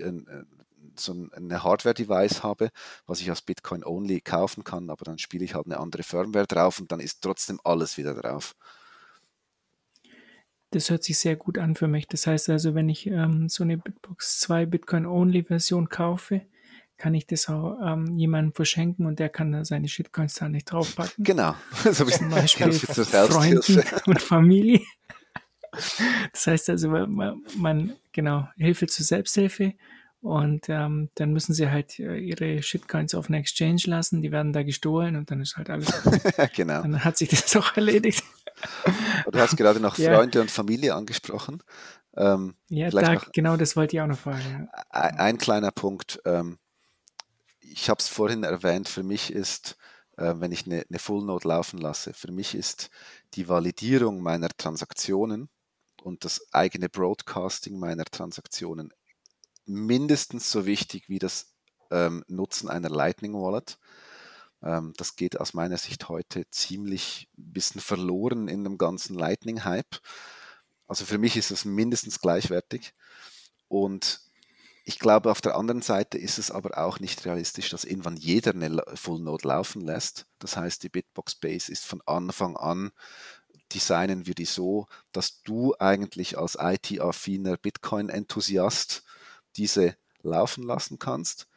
ein, so eine Hardware-Device habe, was ich aus Bitcoin-Only kaufen kann, aber dann spiele ich halt eine andere Firmware drauf und dann ist trotzdem alles wieder drauf. Das hört sich sehr gut an für mich. Das heißt also, wenn ich ähm, so eine Bitbox 2 Bitcoin-Only-Version kaufe, kann ich das auch ähm, jemandem verschenken und der kann da seine Shitcoins da nicht draufpacken. Genau. So Zum Beispiel Freunden und Familie. Das heißt also, man, man, genau, Hilfe zur Selbsthilfe und ähm, dann müssen sie halt äh, ihre Shitcoins auf eine Exchange lassen, die werden da gestohlen und dann ist halt alles. genau. Dann hat sich das auch erledigt. Du hast gerade noch ja. Freunde und Familie angesprochen. Ähm, Ja, da, genau das wollte ich auch noch fragen. ein, ein kleiner Punkt. Ähm, ich habe es vorhin erwähnt, für mich ist, äh, wenn ich eine, eine Full Node laufen lasse, für mich ist die Validierung meiner Transaktionen und das eigene Broadcasting meiner Transaktionen mindestens so wichtig wie das ähm, Nutzen einer Lightning Wallet. Ähm, das geht aus meiner Sicht heute ziemlich ein bisschen verloren in dem ganzen Lightning-Hype. Also für mich ist es mindestens gleichwertig. Und ich glaube, auf der anderen Seite ist es aber auch nicht realistisch, dass irgendwann jeder eine Full Node laufen lässt. Das heißt, die Bitbox Base ist von Anfang an, designen wir die so, dass du eigentlich als IT-affiner Bitcoin-Enthusiast diese laufen lassen kannst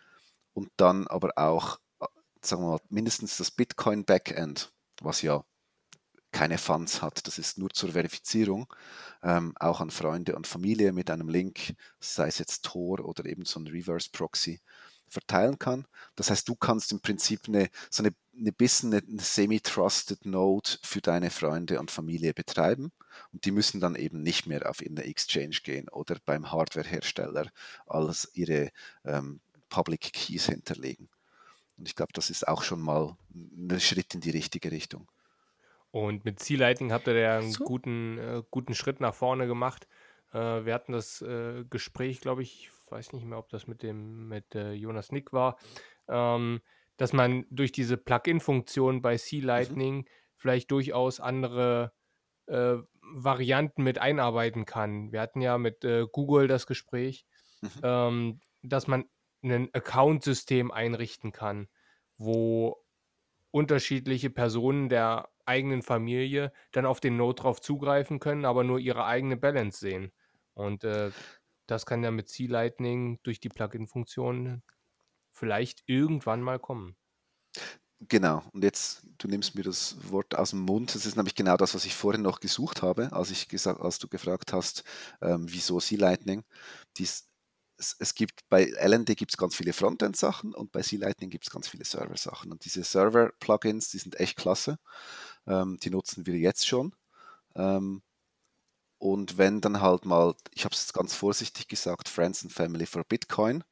und dann aber auch, äh, sagen wir mal, mindestens das Bitcoin-Backend, was ja keine Funds hat, das ist nur zur Verifizierung, ähm, auch an Freunde und Familie mit einem Link, sei es jetzt Tor oder eben so ein Reverse Proxy, verteilen kann. Das heißt, du kannst im Prinzip eine, so eine, eine bisschen eine, eine semi-trusted Node für deine Freunde und Familie betreiben und die müssen dann eben nicht mehr auf irgendeine Exchange gehen oder beim Hardwarehersteller alles ihre ähm, Public Keys hinterlegen. Und ich glaube, das ist auch schon mal ein Schritt in die richtige Richtung. Und mit Sea Lightning habt ihr ja einen So. guten, äh, guten Schritt nach vorne gemacht. Äh, wir hatten das äh, Gespräch, glaube ich, ich weiß nicht mehr, ob das mit dem mit äh, Jonas Nick war, ähm, dass man durch diese Plugin-Funktion bei Sea Mhm. Lightning vielleicht durchaus andere äh, Varianten mit einarbeiten kann. Wir hatten ja mit äh, Google das Gespräch, Mhm. ähm, dass man ein Account-System einrichten kann, wo unterschiedliche Personen der eigenen Familie dann auf den Node drauf zugreifen können, aber nur ihre eigene Balance sehen. Und äh, das kann ja mit Sea Lightning durch die Plugin-Funktion vielleicht irgendwann mal kommen. Genau, und jetzt, du nimmst mir das Wort aus dem Mund. Das ist nämlich genau das, was ich vorhin noch gesucht habe, als, ich gesagt, als du gefragt hast, ähm, wieso Sea Lightning. Dies, es, es gibt bei LND gibt es ganz viele Frontend-Sachen und bei Sea Lightning gibt es ganz viele Server-Sachen. Und diese Server-Plugins, die sind echt klasse. Ähm, die nutzen wir jetzt schon. Ähm, und wenn dann halt mal, ich habe es ganz vorsichtig gesagt, Friends and Family for Bitcoin,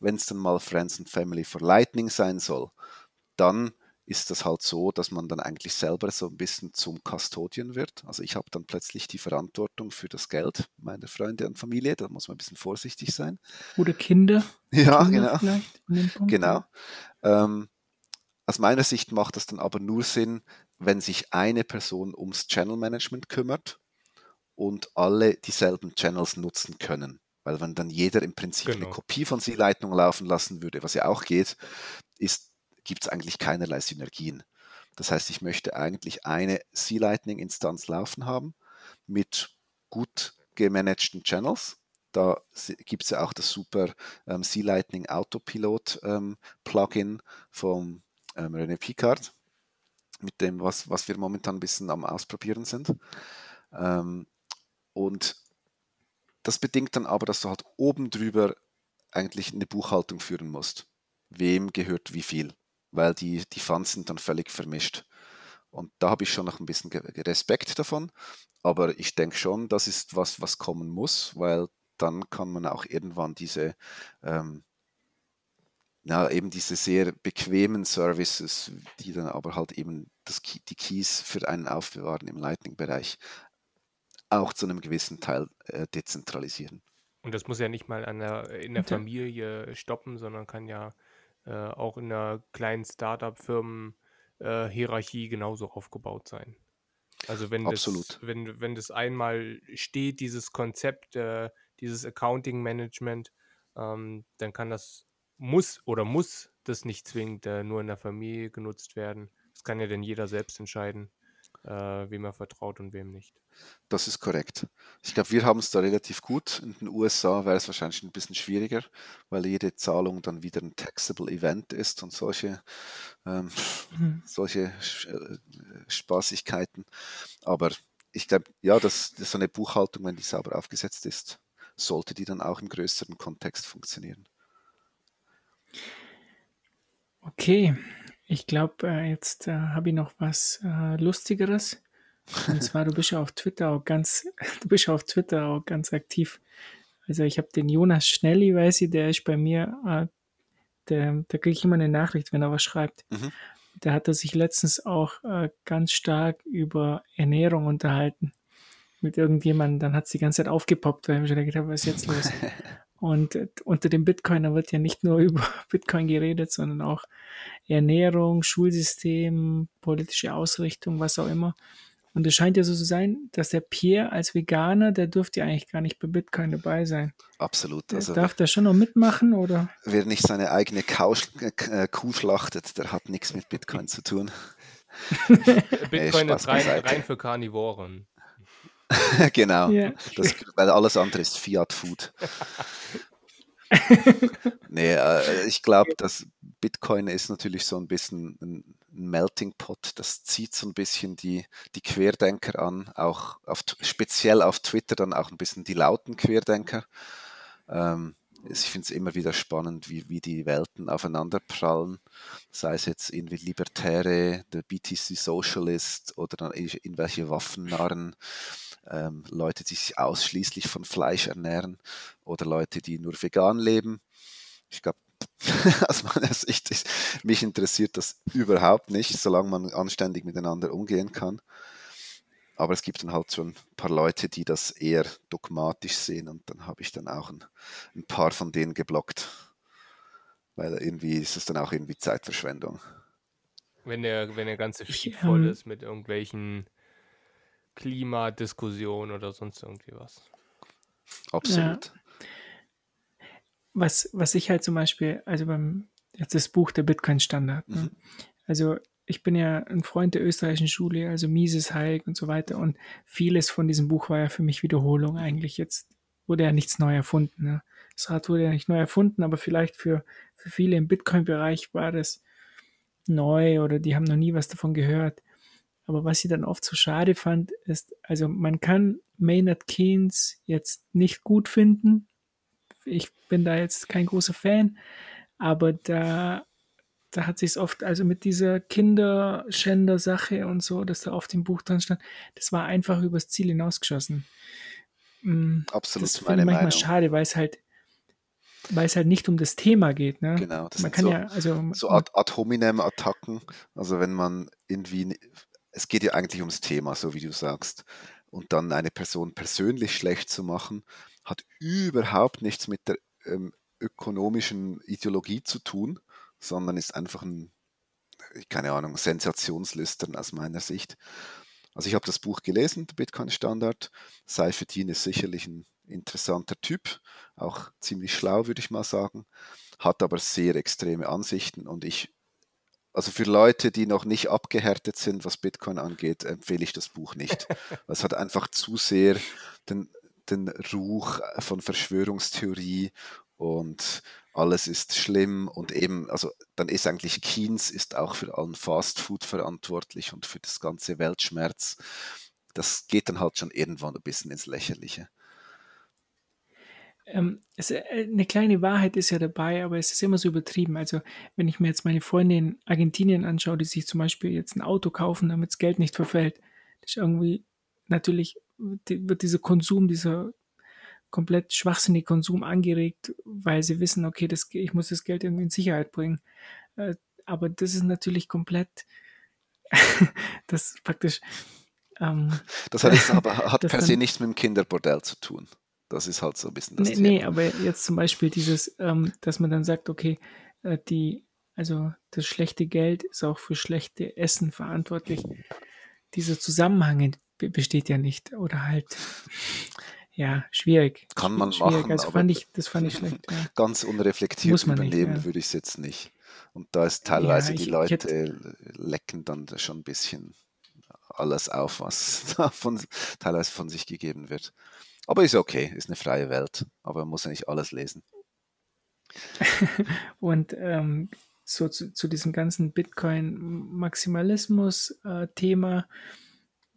wenn es dann mal Friends and Family for Lightning sein soll, dann ist das halt so, dass man dann eigentlich selber so ein bisschen zum Custodian wird. Also ich habe dann plötzlich die Verantwortung für das Geld meiner Freunde und Familie. Da muss man ein bisschen vorsichtig sein. Oder Kinder. Ja, Kinder genau. Genau. Ähm, aus meiner Sicht macht das dann aber nur Sinn, wenn sich eine Person ums Channel Management kümmert und alle dieselben Channels nutzen können. Weil wenn dann jeder im Prinzip eine Genau. Kopie von C-Lightning laufen lassen würde, was ja auch geht, ist, gibt es eigentlich keinerlei Synergien. Das heißt, ich möchte eigentlich eine C-Lightning-Instanz laufen haben mit gut gemanagten Channels. Da gibt es ja auch das super ähm, C-Lightning Autopilot ähm, Plugin vom ähm, René Picard, mit dem, was, was wir momentan ein bisschen am Ausprobieren sind. Ähm, und das bedingt dann aber, dass du halt oben drüber eigentlich eine Buchhaltung führen musst. Wem gehört wie viel? Weil die, die Funds sind dann völlig vermischt. Und da habe ich schon noch ein bisschen Respekt davon. Aber ich denke schon, das ist was, was kommen muss, weil dann kann man auch irgendwann diese, ähm, ja, eben diese sehr bequemen Services, die dann aber halt eben das, die Keys für einen aufbewahren im Lightning-Bereich, auch zu einem gewissen Teil äh, dezentralisieren. Und das muss ja nicht mal an der, in der Familie stoppen, sondern kann ja äh, auch in einer kleinen Startup-Firmen-Hierarchie genauso aufgebaut sein. Also wenn Absolut. das, wenn, wenn das einmal steht, dieses Konzept, äh, dieses Accounting-Management, ähm, dann kann das, muss oder muss das nicht zwingend äh, nur in der Familie genutzt werden. Das kann ja dann jeder selbst entscheiden, äh, wem er vertraut und wem nicht. Das ist korrekt. Ich glaube, wir haben es da relativ gut. In den USA wäre es wahrscheinlich ein bisschen schwieriger, weil jede Zahlung dann wieder ein taxable Event ist und solche, ähm, Mhm. solche äh, Spaßigkeiten. Aber ich glaube, ja, dass, dass so eine Buchhaltung, wenn die sauber aufgesetzt ist, sollte die dann auch im größeren Kontext funktionieren. Okay, ich glaube, äh, jetzt äh, habe ich noch was äh, Lustigeres. Und zwar, du bist ja auf Twitter auch ganz, du bist ja auf Twitter auch ganz aktiv. Also ich habe den Jonas Schnelli, weiß ich, der ist bei mir, äh, der, da kriege ich immer eine Nachricht, wenn er was schreibt. Mhm. Da hat er sich letztens auch äh, ganz stark über Ernährung unterhalten mit irgendjemandem. Dann hat es die ganze Zeit aufgepoppt, weil ich mir schon gedacht habe, was ist jetzt los? Und unter dem Bitcoiner wird ja nicht nur über Bitcoin geredet, sondern auch Ernährung, Schulsystem, politische Ausrichtung, was auch immer. Und es scheint ja so zu sein, dass der Pierre als Veganer, der dürfte ja eigentlich gar nicht bei Bitcoin dabei sein. Absolut. Der Also darf der schon noch mitmachen oder? wer nicht seine eigene Kau, äh, Kuh schlachtet, der hat nichts mit Bitcoin zu tun. Bitcoin ist rein, rein für Karnivoren. genau. Ja. Das, weil alles andere ist Fiat Food. nee, äh, ich glaube, dass Bitcoin ist natürlich so ein bisschen ein Melting Pot. Das zieht so ein bisschen die, die Querdenker an, auch auf, speziell auf Twitter dann auch ein bisschen die lauten Querdenker. Ähm, ich finde es immer wieder spannend, wie, wie die Welten aufeinander prallen. Sei es jetzt irgendwie Libertäre, der BTC Socialist oder dann irgendwelche Waffennarren, ähm, Leute, die sich ausschließlich von Fleisch ernähren oder Leute, die nur vegan leben. Ich glaube, aus meiner Sicht ist, mich interessiert das überhaupt nicht, solange man anständig miteinander umgehen kann. Aber es gibt dann halt schon ein paar Leute, die das eher dogmatisch sehen und dann habe ich dann auch ein, ein paar von denen geblockt. Weil irgendwie ist es dann auch irgendwie Zeitverschwendung. Wenn der, wenn der ganze Feed voll ähm, ist mit irgendwelchen Klimadiskussionen oder sonst irgendwie was. Absolut. was, was ich halt zum Beispiel, also beim, jetzt das Buch der Bitcoin-Standard. Ne? Mhm. Also ich bin ja ein Freund der österreichischen Schule, also Mises, Hayek und so weiter. Und vieles von diesem Buch war ja für mich Wiederholung eigentlich. Jetzt wurde ja nichts neu erfunden. Ne? Das Rad wurde ja nicht neu erfunden, aber vielleicht für, für viele im Bitcoin-Bereich war das neu oder die haben noch nie was davon gehört. Aber was ich dann oft so schade fand, ist, also man kann Maynard Keynes jetzt nicht gut finden. Ich bin da jetzt kein großer Fan, aber da, da hat sich es oft, also mit dieser Kinderschänder-Sache und so, dass da auf dem Buch dran stand, das war einfach übers Ziel hinausgeschossen. Mm, Absolut Das meine ich manchmal Meinung. schade, weil es halt, weil es halt nicht um das Thema geht. Ne? Genau, das Man kann so, ja, also so Ad, Ad hominem-Attacken. Also wenn man irgendwie, es geht ja eigentlich ums Thema, so wie du sagst. Und dann eine Person persönlich schlecht zu machen, hat überhaupt nichts mit der ähm, ökonomischen Ideologie zu tun, sondern ist einfach ein, keine Ahnung, Sensationslüstern aus meiner Sicht. Also ich habe das Buch gelesen, der Bitcoin Standard. Seifedin ist sicherlich ein interessanter Typ, auch ziemlich schlau, würde ich mal sagen, hat aber sehr extreme Ansichten und ich, also für Leute, die noch nicht abgehärtet sind, was Bitcoin angeht, empfehle ich das Buch nicht. Es hat einfach zu sehr den, den Ruch von Verschwörungstheorie und alles ist schlimm und eben, also dann ist eigentlich Keynes ist auch für allen Fastfood verantwortlich und für das ganze Weltschmerz. Das geht dann halt schon irgendwann ein bisschen ins Lächerliche. Ähm, es, äh, eine kleine Wahrheit ist ja dabei, aber es ist immer so übertrieben. Also, wenn ich mir jetzt meine Freunde in Argentinien anschaue, die sich zum Beispiel jetzt ein Auto kaufen, damit das Geld nicht verfällt, das ist irgendwie natürlich die, wird dieser Konsum, dieser komplett schwachsinnige Konsum angeregt, weil sie wissen, okay, das, ich muss das Geld irgendwie in Sicherheit bringen. Äh, aber das ist natürlich komplett, das praktisch, ähm, Das hat, jetzt aber, hat per se nichts mit dem Kinderbordell zu tun. Das ist halt so ein bisschen das nee, nee, Thema. aber jetzt zum Beispiel dieses, ähm, dass man dann sagt, okay, äh, die, also das schlechte Geld ist auch für schlechte Essen verantwortlich. Dieser Zusammenhang be- besteht ja nicht oder halt, ja, schwierig, Kann man schwierig. machen, Also fand ich, das fand ich schlecht, ja. ganz unreflektiert Muss man nicht, übernehmen ja. würde ich es jetzt nicht. Und da ist Ja, teilweise die ich, ich Leute hätte, lecken dann da schon ein bisschen alles auf, was da von, teilweise von sich gegeben wird. Aber ist okay, ist eine freie Welt. Aber man muss ja nicht alles lesen. Und ähm, so zu, zu diesem ganzen Bitcoin-Maximalismus-Thema,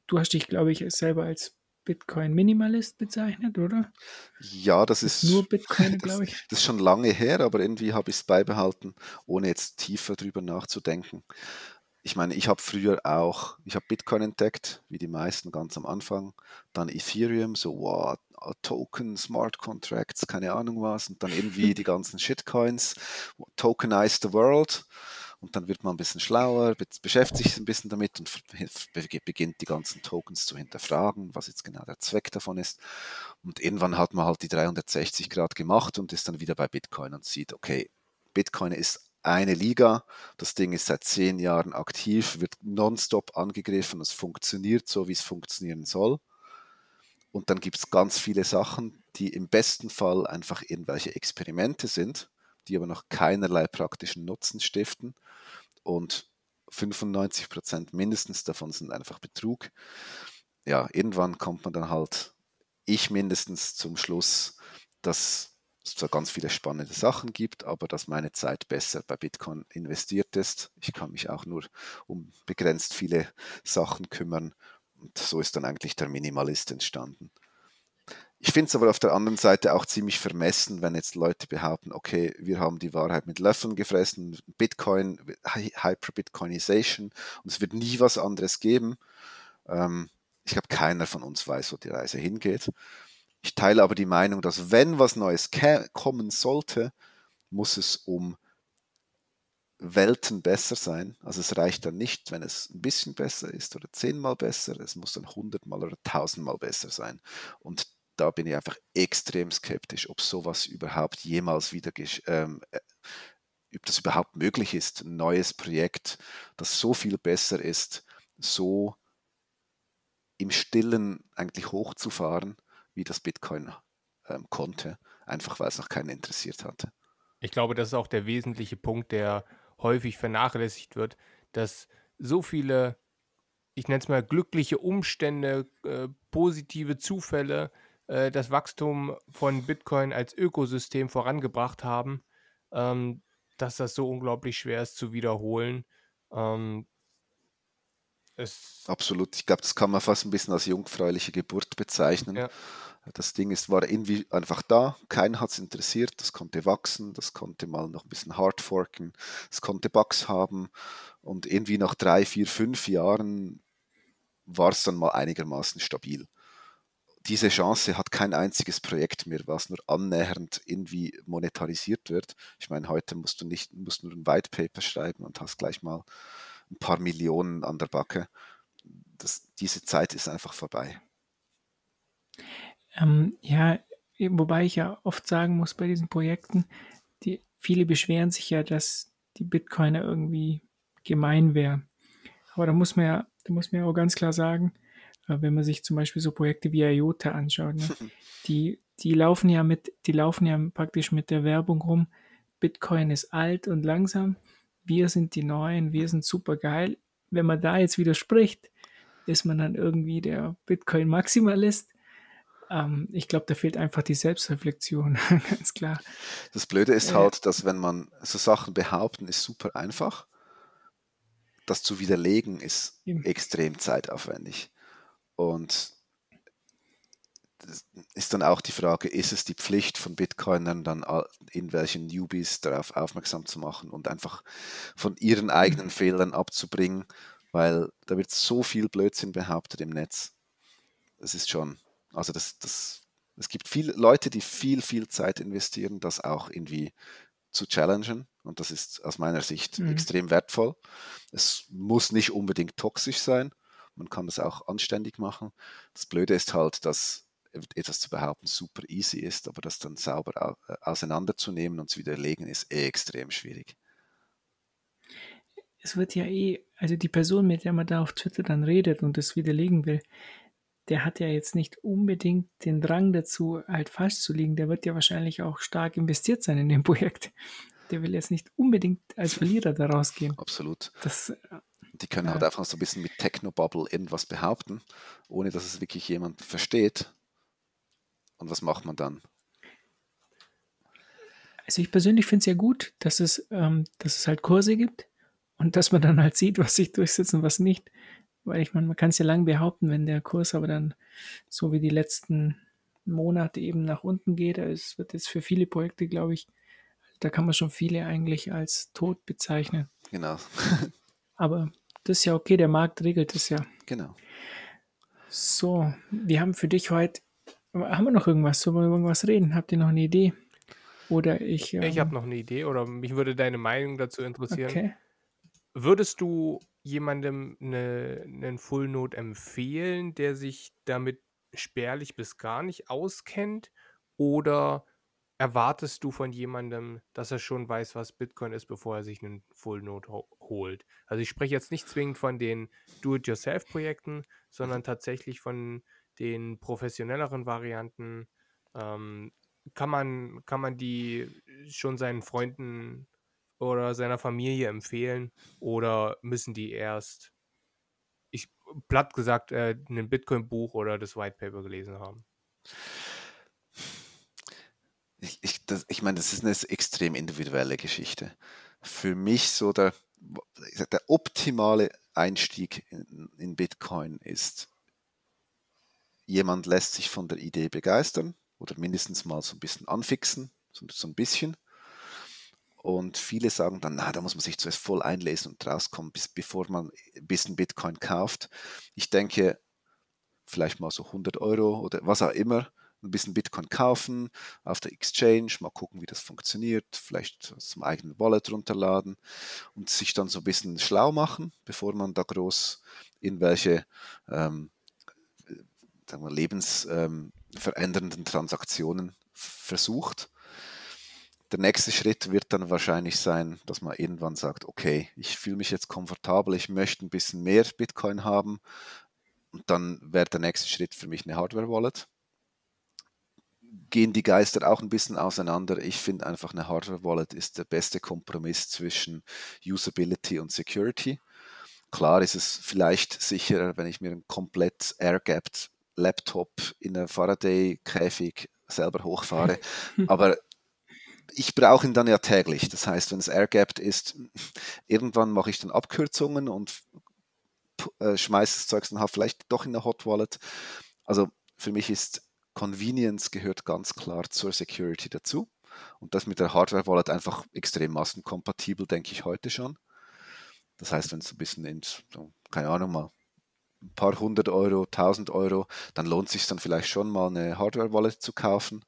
du hast dich, glaube ich, selber als Bitcoin-Minimalist bezeichnet, oder? Ja, das nur ist, Bitcoiner, das, glaube ich. das ist schon lange her, aber irgendwie habe ich es beibehalten, ohne jetzt tiefer drüber nachzudenken. ich meine, ich habe früher auch, ich habe Bitcoin entdeckt, wie die meisten ganz am Anfang, dann Ethereum, so wow, Token, Smart Contracts, keine Ahnung was, und dann irgendwie die ganzen Shitcoins, Tokenize the World und dann wird man ein bisschen schlauer, beschäftigt sich ein bisschen damit und beginnt die ganzen Tokens zu hinterfragen, was jetzt genau der Zweck davon ist. Und irgendwann hat man halt die 360 Grad gemacht und ist dann wieder bei Bitcoin und sieht, okay, Bitcoin ist eine Liga, das Ding ist seit zehn Jahren aktiv, wird nonstop angegriffen, es funktioniert so, wie es funktionieren soll. Und dann gibt es ganz viele Sachen, die im besten Fall einfach irgendwelche Experimente sind, die aber noch keinerlei praktischen Nutzen stiften und 95 Prozent mindestens davon sind einfach Betrug. Ja, irgendwann kommt man dann halt, ich mindestens zum Schluss, dass es zwar ganz viele spannende Sachen gibt, aber dass meine Zeit besser bei Bitcoin investiert ist. Ich kann mich auch nur um begrenzt viele Sachen kümmern und so ist dann eigentlich der Minimalist entstanden. Ich finde es aber auf der anderen Seite auch ziemlich vermessen, wenn jetzt Leute behaupten, okay, wir haben die Wahrheit mit Löffeln gefressen, Bitcoin, Hyper-Bitcoinization und es wird nie was anderes geben. Ähm, ich glaube, keiner von uns weiß, wo die Reise hingeht. Ich teile aber die Meinung, dass wenn was Neues kommen sollte, muss es um Welten besser sein. Also es reicht dann nicht, wenn es ein bisschen besser ist oder zehnmal besser, es muss dann hundertmal oder tausendmal besser sein. Und da bin ich einfach extrem skeptisch, ob sowas überhaupt jemals wieder, ähm, äh, ob das überhaupt möglich ist, ein neues Projekt, das so viel besser ist, so im Stillen eigentlich hochzufahren, wie das Bitcoin ähm, konnte, einfach weil es noch keinen interessiert hatte. Ich glaube, das ist auch der wesentliche Punkt, der häufig vernachlässigt wird, dass so viele, ich nenne es mal glückliche Umstände, äh, positive Zufälle äh, das Wachstum von Bitcoin als Ökosystem vorangebracht haben, ähm, dass das so unglaublich schwer ist zu wiederholen. Ähm, Absolut. Ich glaube, das kann man fast ein bisschen als jungfräuliche Geburt bezeichnen. Ja. Das Ding ist, war irgendwie einfach da, keinen hat es interessiert, das konnte wachsen, das konnte mal noch ein bisschen hardforken, es konnte Bugs haben und irgendwie nach drei, vier, fünf Jahren war es dann mal einigermaßen stabil diese Chance hat kein einziges Projekt mehr, was nur annähernd irgendwie monetarisiert wird. Ich meine, heute musst du nicht, musst nur ein White Paper schreiben und hast gleich mal ein paar Millionen an der Backe. Das, diese Zeit ist einfach vorbei. Ähm, ja, wobei ich ja oft sagen muss bei diesen Projekten, die, viele beschweren sich ja, dass die Bitcoiner irgendwie gemein wäre. Aber da muss man ja, da muss man ja auch ganz klar sagen, äh, wenn man sich zum Beispiel so Projekte wie IOTA anschaut, ne? die, die laufen ja mit, die laufen ja praktisch mit der Werbung rum, Bitcoin ist alt und langsam, wir sind die Neuen, wir sind super geil. Wenn man da jetzt widerspricht, ist man dann irgendwie der Bitcoin-Maximalist. Ähm, ich glaube, da fehlt einfach die Selbstreflexion, ganz klar. Das Blöde ist äh, halt, dass wenn man so Sachen behaupten, ist super einfach. Das zu widerlegen ist eben. extrem zeitaufwendig. Und ist dann auch die Frage, ist es die Pflicht von Bitcoinern dann in welchen Newbies darauf aufmerksam zu machen und einfach von ihren eigenen mhm. Fehlern abzubringen, weil da wird so viel Blödsinn behauptet im Netz. Das ist schon, also das, das, es gibt viele Leute, die viel, viel Zeit investieren, das auch irgendwie zu challengen und das ist aus meiner Sicht mhm. extrem wertvoll. Es muss nicht unbedingt toxisch sein, man kann das auch anständig machen. Das Blöde ist halt, dass etwas zu behaupten super easy ist, aber das dann sauber äh, auseinanderzunehmen und zu widerlegen, ist eh extrem schwierig. Es wird ja eh, also die Person, mit der man da auf Twitter dann redet und das widerlegen will, der hat ja jetzt nicht unbedingt den Drang dazu, halt falsch zu liegen. Der wird ja wahrscheinlich auch stark investiert sein in dem Projekt. Der will jetzt nicht unbedingt als Verlierer daraus gehen. Absolut. Das, die können halt einfach so ein bisschen mit Technobubble irgendwas behaupten, ohne dass es wirklich jemand versteht. Und was macht man dann? Also ich persönlich finde es ja gut, dass es, ähm, dass es halt Kurse gibt und dass man dann halt sieht, was sich durchsetzt und was nicht. Weil ich meine, man kann es ja lang behaupten, wenn der Kurs aber dann so wie die letzten Monate eben nach unten geht. Es wird jetzt für viele Projekte, glaube ich, da kann man schon viele eigentlich als tot bezeichnen. Genau. aber das ist ja okay, der Markt regelt das ja. Genau. So, wir haben für dich heute, haben wir noch irgendwas? Sollen wir über irgendwas reden? Habt ihr noch eine Idee? Oder ich. Ich habe Ähm, noch eine Idee oder mich würde deine Meinung dazu interessieren. okay. Würdest du jemandem eine, einen Full Node empfehlen, der sich damit spärlich bis gar nicht auskennt? Oder erwartest du von jemandem, dass er schon weiß, was Bitcoin ist, bevor er sich einen Full Node ho holt? Also ich spreche jetzt nicht zwingend von den Do-it-yourself-Projekten, sondern tatsächlich von den professionelleren Varianten. Ähm, kann man, kann man die schon seinen Freunden oder seiner Familie empfehlen oder müssen die erst, ich platt gesagt, äh, ein Bitcoin-Buch oder das White Paper gelesen haben? Ich, ich, das, ich meine, das ist eine extrem individuelle Geschichte. Für mich so der, der optimale Einstieg in, in Bitcoin ist, jemand lässt sich von der Idee begeistern oder mindestens mal so ein bisschen anfixen, so, so ein bisschen. Und viele sagen dann, na, da muss man sich zuerst voll einlesen und rauskommen, bis, bevor man ein bisschen Bitcoin kauft. Ich denke, vielleicht mal so 100 Euro oder was auch immer, ein bisschen Bitcoin kaufen auf der Exchange, mal gucken, wie das funktioniert, vielleicht zum eigenen Wallet runterladen und sich dann so ein bisschen schlau machen, bevor man da groß in welche ähm, sagen wir, lebensverändernden Transaktionen versucht. Der nächste Schritt wird dann wahrscheinlich sein, dass man irgendwann sagt, okay, ich fühle mich jetzt komfortabel, ich möchte ein bisschen mehr Bitcoin haben. Und dann wäre der nächste Schritt für mich eine Hardware-Wallet. Gehen die Geister auch ein bisschen auseinander. Ich finde einfach, eine Hardware-Wallet ist der beste Kompromiss zwischen Usability und Security. Klar ist es vielleicht sicherer, wenn ich mir einen komplett air-gapped Laptop in einem Faraday-Käfig selber hochfahre. Aber ich brauche ihn dann ja täglich. Das heißt, wenn es air-gapped ist, irgendwann mache ich dann Abkürzungen und äh, schmeiße das Zeug dann halt vielleicht doch in eine Hot Wallet. Also für mich ist Convenience gehört ganz klar zur Security dazu. Und das mit der Hardware Wallet einfach extrem massenkompatibel, denke ich heute schon. Das heißt, wenn es ein bisschen in, keine Ahnung mal, paar hundert Euro, tausend Euro, dann lohnt es sich dann vielleicht schon mal eine Hardware-Wallet zu kaufen.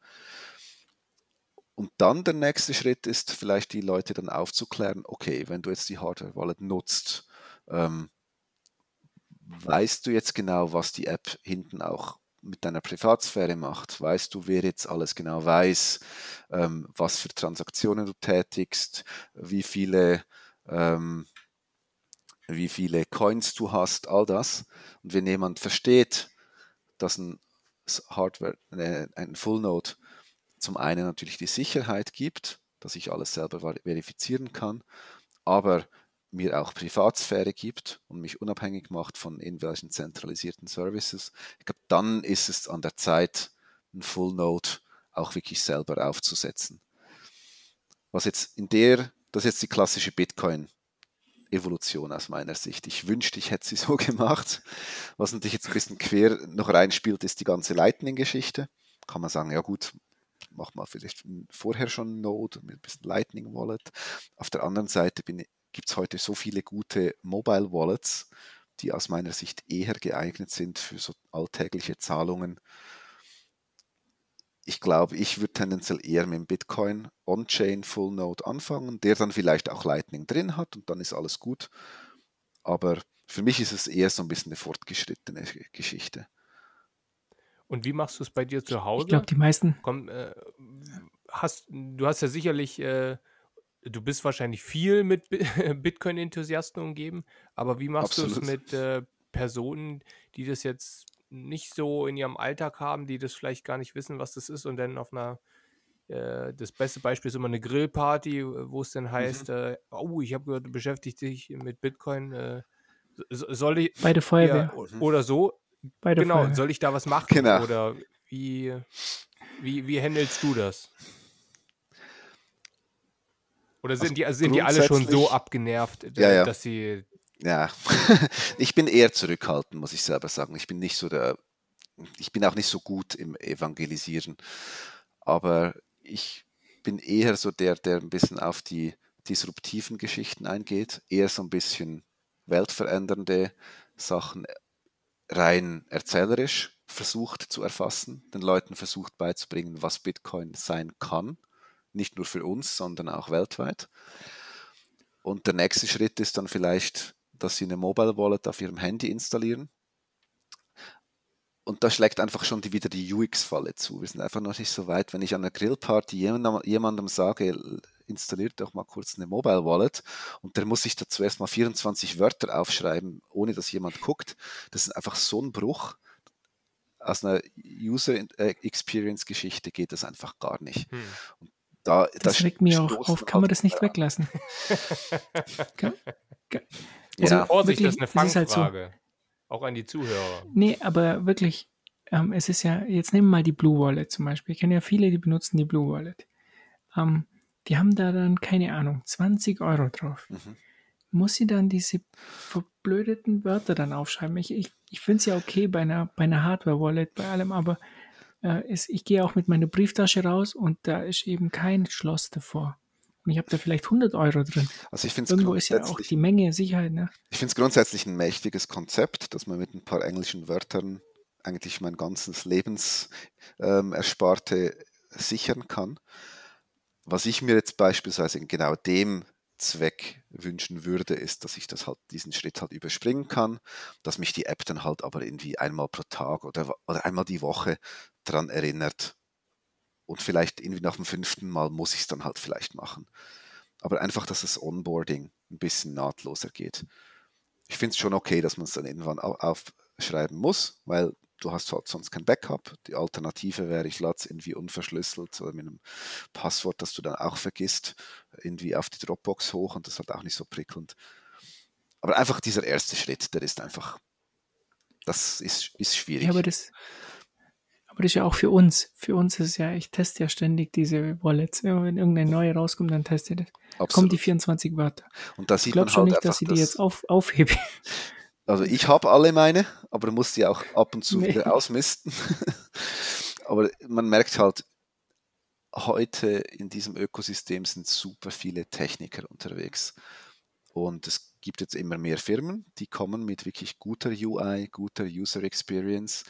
Und dann der nächste Schritt ist vielleicht die Leute dann aufzuklären, okay, wenn du jetzt die Hardware-Wallet nutzt, ähm, weißt du jetzt genau, was die App hinten auch mit deiner Privatsphäre macht? Weißt du, wer jetzt alles genau weiß, ähm, was für Transaktionen du tätigst, wie viele, ähm, wie viele Coins du hast, all das. Und wenn jemand versteht, dass ein Hardware, ein Full Node zum einen natürlich die Sicherheit gibt, dass ich alles selber verifizieren kann, aber mir auch Privatsphäre gibt und mich unabhängig macht von irgendwelchen zentralisierten Services. Ich glaube, dann ist es an der Zeit, ein Full Node auch wirklich selber aufzusetzen. Was jetzt in der, das ist jetzt die klassische Bitcoin Evolution aus meiner Sicht. Ich wünschte, ich hätte sie so gemacht. Was natürlich jetzt ein bisschen quer noch reinspielt, ist die ganze Lightning-Geschichte. Kann man sagen, ja gut, mach mal vielleicht vorher schon Node mit ein bisschen Lightning Wallet. Auf der anderen Seite gibt es heute so viele gute Mobile Wallets, die aus meiner Sicht eher geeignet sind für so alltägliche Zahlungen. Ich glaube, ich würde tendenziell eher mit dem Bitcoin On-Chain Full Node anfangen, der dann vielleicht auch Lightning drin hat und dann ist alles gut. Aber für mich ist es eher so ein bisschen eine fortgeschrittene Geschichte. Und wie machst du es bei dir zu Hause? Ich glaube, die meisten. Komm, äh, hast, du hast ja sicherlich, äh, du bist wahrscheinlich viel mit Bitcoin-Enthusiasten umgeben, aber wie machst du es mit äh, Personen, die das jetzt nicht so in ihrem Alltag haben, die das vielleicht gar nicht wissen, was das ist und dann auf einer, äh, das beste Beispiel ist immer eine Grillparty, wo es dann heißt, äh, oh, ich habe gehört, du beschäftigst dich mit Bitcoin, äh, so- soll ich, Bei der Feuerwehr. ja, o- oder so, Bei der genau, Feuerwehr. soll ich da was machen Genau. oder wie, wie, wie handelst du das? Oder sind Also die, sind die alle schon so abgenervt, äh, Ja, ja. dass sie Ja, ich bin eher zurückhaltend, muss ich selber sagen. Ich bin nicht so der, ich bin auch nicht so gut im Evangelisieren, aber ich bin eher so der, der ein bisschen auf die disruptiven Geschichten eingeht, eher so ein bisschen weltverändernde Sachen rein erzählerisch versucht zu erfassen, den Leuten versucht beizubringen, was Bitcoin sein kann, nicht nur für uns, sondern auch weltweit. Und der nächste Schritt ist dann vielleicht, dass sie eine Mobile Wallet auf ihrem Handy installieren. Und da schlägt einfach schon die, wieder die UX-Falle zu. Wir sind einfach noch nicht so weit. Wenn ich an einer Grillparty jemandem, jemandem sage, installiert doch mal kurz eine Mobile Wallet und der muss sich da zuerst mal 24 Wörter aufschreiben, ohne dass jemand guckt. Das ist einfach so ein Bruch. Aus einer User äh, Experience Geschichte geht das einfach gar nicht. Hm. Da, das regt mir auch auf. Kann man das nicht weglassen? kann, kann, also ja, Vorsicht, wirklich, das ist eine Fangfrage. Halt so. Auch an die Zuhörer. Nee, aber wirklich, ähm, es ist ja, jetzt nehmen wir mal die Blue Wallet zum Beispiel. Ich kenne ja viele, die benutzen die Blue Wallet. Ähm, die haben da dann, keine Ahnung, 20 Euro drauf. Mhm. Muss sie dann diese verblödeten Wörter dann aufschreiben? Ich, ich, ich finde es ja okay bei einer, bei einer Hardware-Wallet, bei allem, aber äh, ist, ich gehe auch mit meiner Brieftasche raus und da ist eben kein Schloss davor. Und ich habe da vielleicht 100 Euro drin. Also ich finde Irgendwo ist ja auch die Menge Sicherheit. Ne? Ich finde es grundsätzlich ein mächtiges Konzept, dass man mit ein paar englischen Wörtern eigentlich mein ganzes Lebens ähm, sichern kann. Was ich mir jetzt beispielsweise in genau dem Zweck wünschen würde, ist, dass ich das halt diesen Schritt halt überspringen kann, dass mich die App dann halt aber irgendwie einmal pro Tag oder, oder einmal die Woche daran erinnert. Und vielleicht irgendwie nach dem fünften Mal muss ich es dann halt vielleicht machen. Aber einfach, dass das Onboarding ein bisschen nahtloser geht. Ich finde es schon okay, dass man es dann irgendwann aufschreiben muss, weil du hast halt sonst kein Backup. Die Alternative wäre, ich lade es irgendwie unverschlüsselt oder mit einem Passwort, das du dann auch vergisst, irgendwie auf die Dropbox hoch und das ist halt auch nicht so prickelnd. Aber einfach dieser erste Schritt, der ist einfach, das ist, ist schwierig. Ja, aber das, aber das ist ja auch für uns. Für uns ist es ja, ich teste ja ständig diese Wallets. Wenn irgendeine neue rauskommt, dann teste ich das. Absolut. Kommen die 24 Wörter. Und da sieht ich glaube schon halt nicht, dass ich die jetzt auf, aufhebe. Also ich habe alle meine, aber muss sie auch ab und zu nee. wieder ausmisten. aber man merkt halt, heute in diesem Ökosystem sind super viele Techniker unterwegs. Und es gibt jetzt immer mehr Firmen, die kommen mit wirklich guter UI, guter User Experience.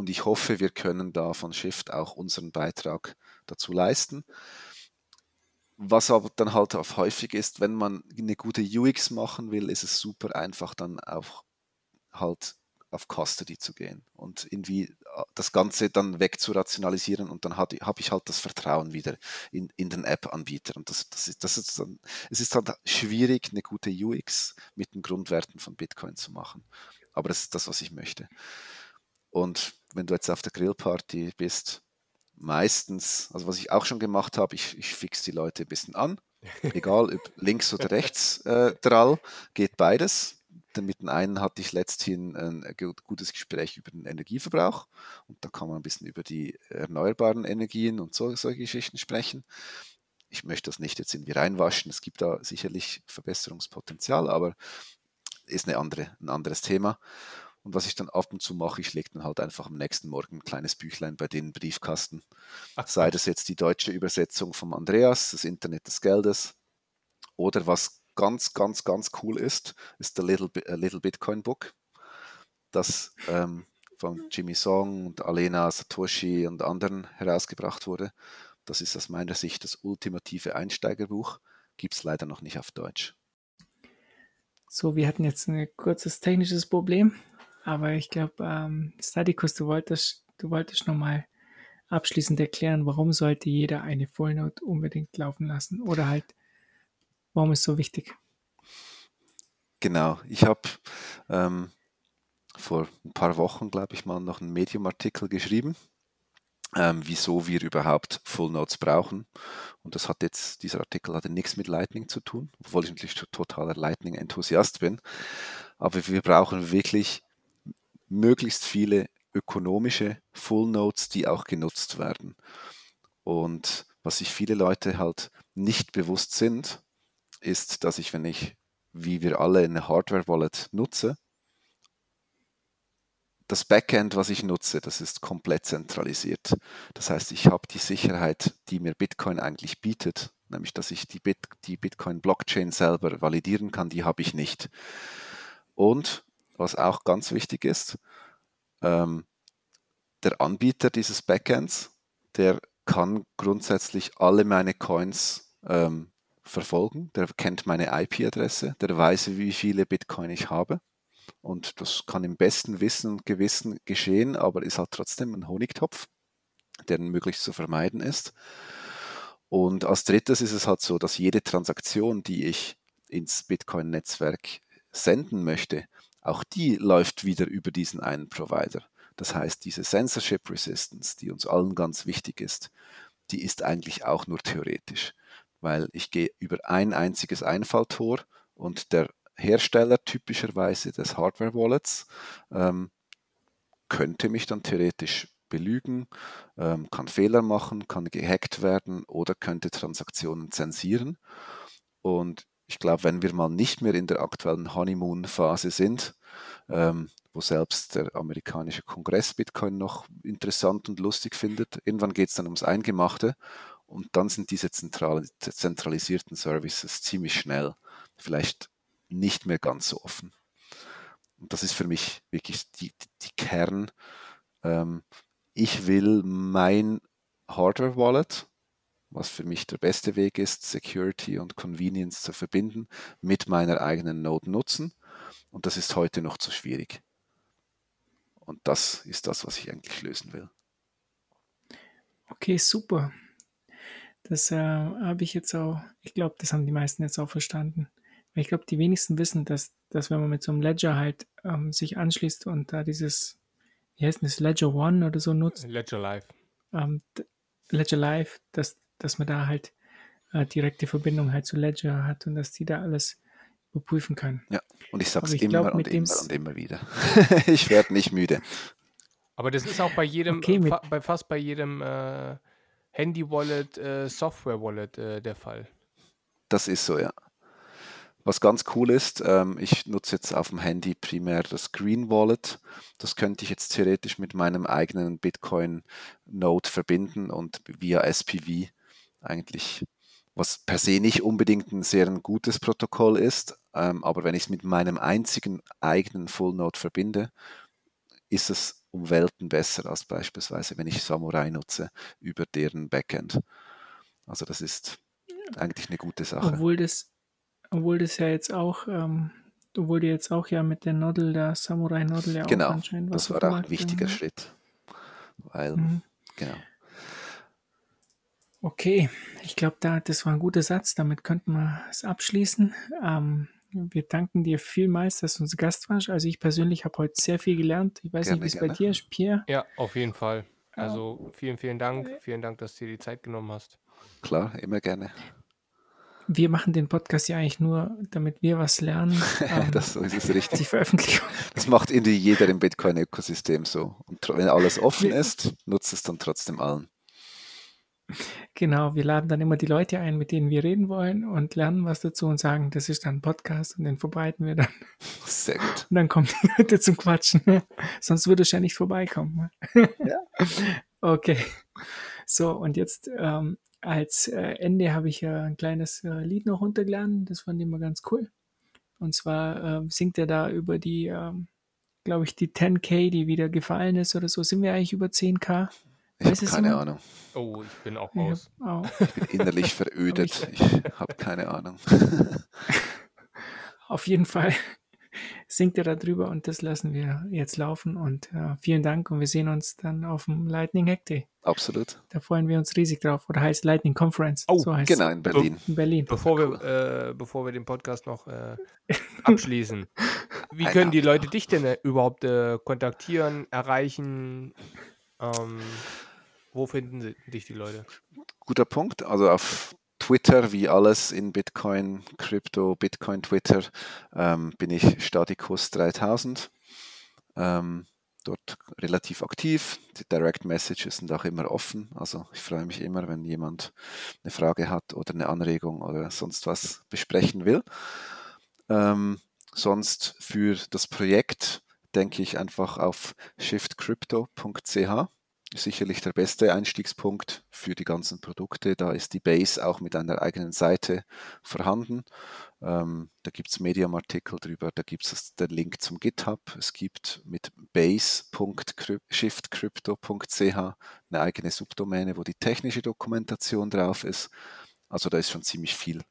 Und ich hoffe, wir können da von Shift auch unseren Beitrag dazu leisten. Was aber dann halt auch häufig ist, wenn man eine gute UX machen will, ist es super einfach dann auch halt auf Custody zu gehen und irgendwie äh, das Ganze dann wegzurationalisieren und dann habe ich halt das Vertrauen wieder in, in den App-Anbieter. Und das, das, ist, das ist dann, es ist halt schwierig, eine gute UX mit den Grundwerten von Bitcoin zu machen. Aber das ist das, was ich möchte. Und wenn du jetzt auf der Grillparty bist, meistens, also was ich auch schon gemacht habe, ich, ich fix die Leute ein bisschen an. Egal, ob links oder rechts äh, Drall, geht beides mit dem einen hatte ich letzthin ein gutes Gespräch über den Energieverbrauch und da kann man ein bisschen über die erneuerbaren Energien und so, solche Geschichten sprechen. Ich möchte das nicht jetzt irgendwie reinwaschen, es gibt da sicherlich Verbesserungspotenzial, aber ist eine andere, ein anderes Thema. Und was ich dann ab und zu mache, ich lege dann halt einfach am nächsten Morgen ein kleines Büchlein bei den Briefkasten. Ach, Sei das jetzt die deutsche Übersetzung vom Andreas, das Internet des Geldes, oder was ganz, ganz, ganz cool ist, ist der Little, Little Bitcoin Book, das ähm, von Jimmy Song und Alena Satoshi und anderen herausgebracht wurde. Das ist aus meiner Sicht das ultimative Einsteigerbuch, gibt es leider noch nicht auf Deutsch. So, wir hatten jetzt ein kurzes technisches Problem, aber ich glaube, ähm, Statikus, du wolltest, du wolltest nochmal abschließend erklären, warum sollte jeder eine Full Note unbedingt laufen lassen oder halt Warum ist so wichtig? Genau, ich habe ähm, vor ein paar Wochen, glaube ich, mal noch einen Medium-Artikel geschrieben, ähm, wieso wir überhaupt Full Notes brauchen. Und das hat jetzt, dieser Artikel hatte nichts mit Lightning zu tun, obwohl ich natürlich totaler Lightning-Enthusiast bin. Aber wir brauchen wirklich möglichst viele ökonomische Full Notes, die auch genutzt werden. Und was sich viele Leute halt nicht bewusst sind, ist, dass ich, wenn ich, wie wir alle, eine Hardware-Wallet nutze, das Backend, was ich nutze, das ist komplett zentralisiert. Das heißt, ich habe die Sicherheit, die mir Bitcoin eigentlich bietet, nämlich dass ich die, Bit die Bitcoin-Blockchain selber validieren kann, die habe ich nicht. Und was auch ganz wichtig ist, ähm, der Anbieter dieses Backends, der kann grundsätzlich alle meine Coins ähm, verfolgen. Der kennt meine IP-Adresse, der weiß, wie viele Bitcoin ich habe. Und das kann im besten Wissen und Gewissen geschehen, aber ist halt trotzdem ein Honigtopf, der möglichst zu vermeiden ist. Und als drittes ist es halt so, dass jede Transaktion, die ich ins Bitcoin-Netzwerk senden möchte, auch die läuft wieder über diesen einen Provider. Das heißt, diese Censorship Resistance, die uns allen ganz wichtig ist, die ist eigentlich auch nur theoretisch, weil ich gehe über ein einziges Einfalltor und der Hersteller typischerweise des Hardware-Wallets ähm, könnte mich dann theoretisch belügen, ähm, kann Fehler machen, kann gehackt werden oder könnte Transaktionen zensieren. Und ich glaube, wenn wir mal nicht mehr in der aktuellen Honeymoon-Phase sind, ähm, wo selbst der amerikanische Kongress Bitcoin noch interessant und lustig findet, irgendwann geht es dann ums Eingemachte und dann sind diese zentral zentralisierten Services ziemlich schnell vielleicht nicht mehr ganz so offen. Und das ist für mich wirklich die, die Kern. Ähm, ich will mein Hardware-Wallet, was für mich der beste Weg ist, Security und Convenience zu verbinden, mit meiner eigenen Node nutzen. Und das ist heute noch zu schwierig. Und das ist das, was ich eigentlich lösen will. Okay, super. Das äh, habe ich jetzt auch, ich glaube, das haben die meisten jetzt auch verstanden. Ich glaube, die wenigsten wissen, dass, dass wenn man mit so einem Ledger halt ähm, sich anschließt und da dieses, wie heißt das, Ledger One oder so nutzt. Ledger Live. Ähm, Ledger Live, dass, dass man da halt äh, direkte Verbindung halt zu Ledger hat und dass die da alles überprüfen können. Ja, und ich sage es immer glaub, und immer und immer wieder. ich werde nicht müde. Aber das ist auch bei jedem, okay, fa bei fast bei jedem äh, Handy-Wallet, äh, Software-Wallet äh, der Fall. Das ist so, ja. Was ganz cool ist, ähm, ich nutze jetzt auf dem Handy primär das Green Wallet. Das könnte ich jetzt theoretisch mit meinem eigenen Bitcoin-Node verbinden und via SPV eigentlich, was per se nicht unbedingt ein sehr ein gutes Protokoll ist, ähm, aber wenn ich es mit meinem einzigen eigenen Full Node verbinde, ist es um Welten besser als beispielsweise, wenn ich Samurai nutze über deren Backend. Also das ist eigentlich eine gute Sache. Obwohl das obwohl das ja jetzt auch, ähm, obwohl die jetzt auch ja mit der Nodel, der Samurai Nodel ja genau, auch anscheinend was das war auch ein wichtiger haben. Schritt. Weil, mhm. genau. Okay, ich glaube, da, das war ein guter Satz. Damit könnten wir es abschließen. Ähm, wir danken dir vielmals, dass du unser Gast warst. Also ich persönlich habe heute sehr viel gelernt. Ich weiß gerne, nicht, wie es bei dir ist, Pierre. Ja, auf jeden Fall. Also vielen, vielen Dank. Vielen Dank, dass du dir die Zeit genommen hast. Klar, immer gerne wir machen den Podcast ja eigentlich nur, damit wir was lernen. Ähm, das ist es richtig. Die Veröffentlichung. Das macht irgendwie jeder im Bitcoin-Ökosystem so. Und wenn alles offen ist, nutzt es dann trotzdem allen. Genau, wir laden dann immer die Leute ein, mit denen wir reden wollen und lernen was dazu und sagen, das ist dann ein Podcast und den verbreiten wir dann. Sehr gut. Und dann kommen die Leute zum Quatschen. Sonst würde es ja nicht vorbeikommen. Ja. Okay. So, und jetzt ähm, als äh, Ende habe ich ja ein kleines äh, Lied noch runtergeladen, das fand ich immer ganz cool. Und zwar äh, singt er da über die, ähm, glaube ich, die 10k, die wieder gefallen ist oder so. Sind wir eigentlich über 10k? Ich habe keine immer? Ahnung. Oh, ich bin auch raus. Ich bin innerlich verödet. ich habe keine Ahnung. Auf jeden Fall singt er darüber und das lassen wir jetzt laufen. Und äh, vielen Dank und wir sehen uns dann auf dem Lightning Hack Day. Absolut. Da freuen wir uns riesig drauf. Oder heißt Lightning Conference. Oh, so heißt genau, in Berlin. In Berlin. Bevor wir, äh, bevor wir den Podcast noch äh, abschließen, wie können die Leute dich denn äh, überhaupt äh, kontaktieren, erreichen? Ähm, wo finden dich die Leute? Guter Punkt. Also auf Twitter, wie alles in Bitcoin, Krypto, Bitcoin, Twitter, ähm, bin ich Statikus 3000. Ähm, dort relativ aktiv. Die Direct Messages sind auch immer offen. Also ich freue mich immer, wenn jemand eine Frage hat oder eine Anregung oder sonst was besprechen will. Ähm, sonst für das Projekt denke ich einfach auf shiftcrypto.ch. sicherlich der beste Einstiegspunkt für die ganzen Produkte. Da ist die Base auch mit einer eigenen Seite vorhanden. Ähm, da gibt es Medium-Artikel drüber, da gibt es den Link zum GitHub. Es gibt mit base.shiftcrypto.ch eine eigene Subdomäne, wo die technische Dokumentation drauf ist. Also da ist schon ziemlich viel,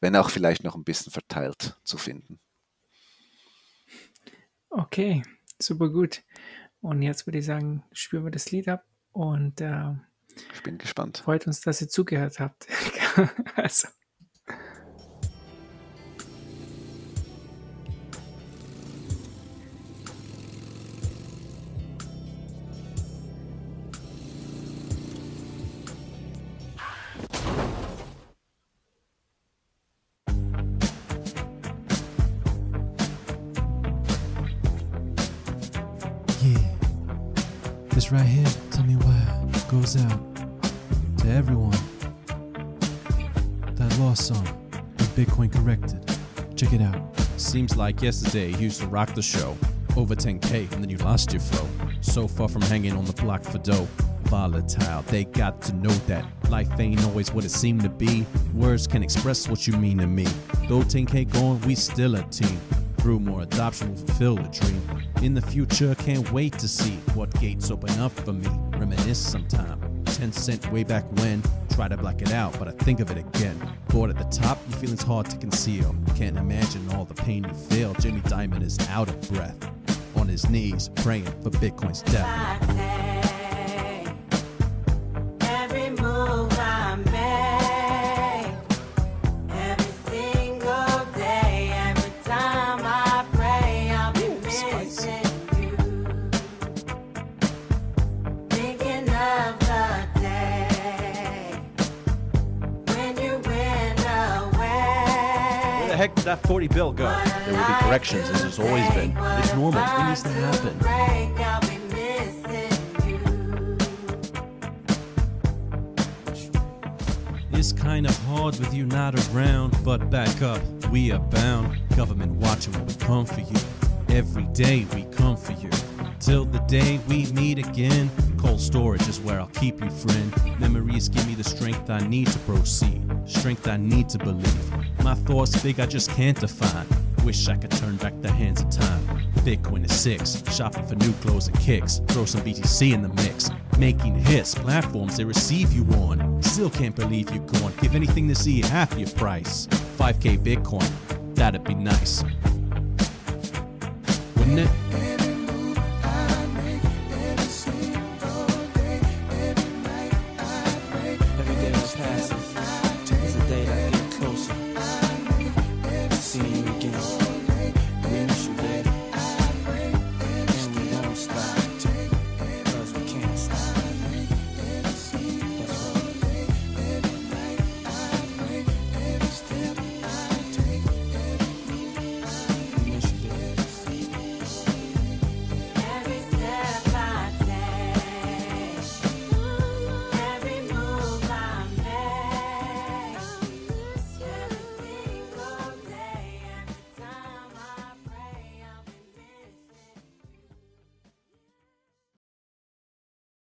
wenn auch vielleicht noch ein bisschen verteilt zu finden. Okay, super gut. Und jetzt würde ich sagen, spüren wir das Lied ab und äh, ich bin gespannt. Freut uns, dass ihr zugehört habt. also. Tell me why, goes out to everyone. That lost song, with Bitcoin corrected. Check it out. Seems like yesterday you used to rock the show. Over 10k and then you lost your flow. So far from hanging on the block for dough. Volatile, they got to know that life ain't always what it seemed to be. Words can express what you mean to me. Though 10k gone, we still a team. Through more adoption, we'll fulfill a dream. In the future, can't wait to see what gates open up for me. Reminisce sometime. 10 cent way back when. Try to black it out, but I think of it again. Bored at the top, your feelings hard to conceal. Can't imagine all the pain you feel. Jimmy Diamond is out of breath. On his knees, praying for Bitcoin's death. That 40 bill go? There will be corrections, as there's always been. It's normal. It needs to happen. It's kinda hard with you not around, but back up, we are bound. Government watching when we come for you. Every day we come for you. Till the day we meet again. Cold storage is where I'll keep you, friend. Memories give me the strength I need to proceed, strength I need to believe. My thoughts big, I just can't define. Wish I could turn back the hands of time. Bitcoin is six, shopping for new clothes and kicks. Throw some BTC in the mix. Making hits, platforms they receive you on. Still can't believe you're gone. Give anything to see half your price. 5k Bitcoin, that'd be nice. Wouldn't it?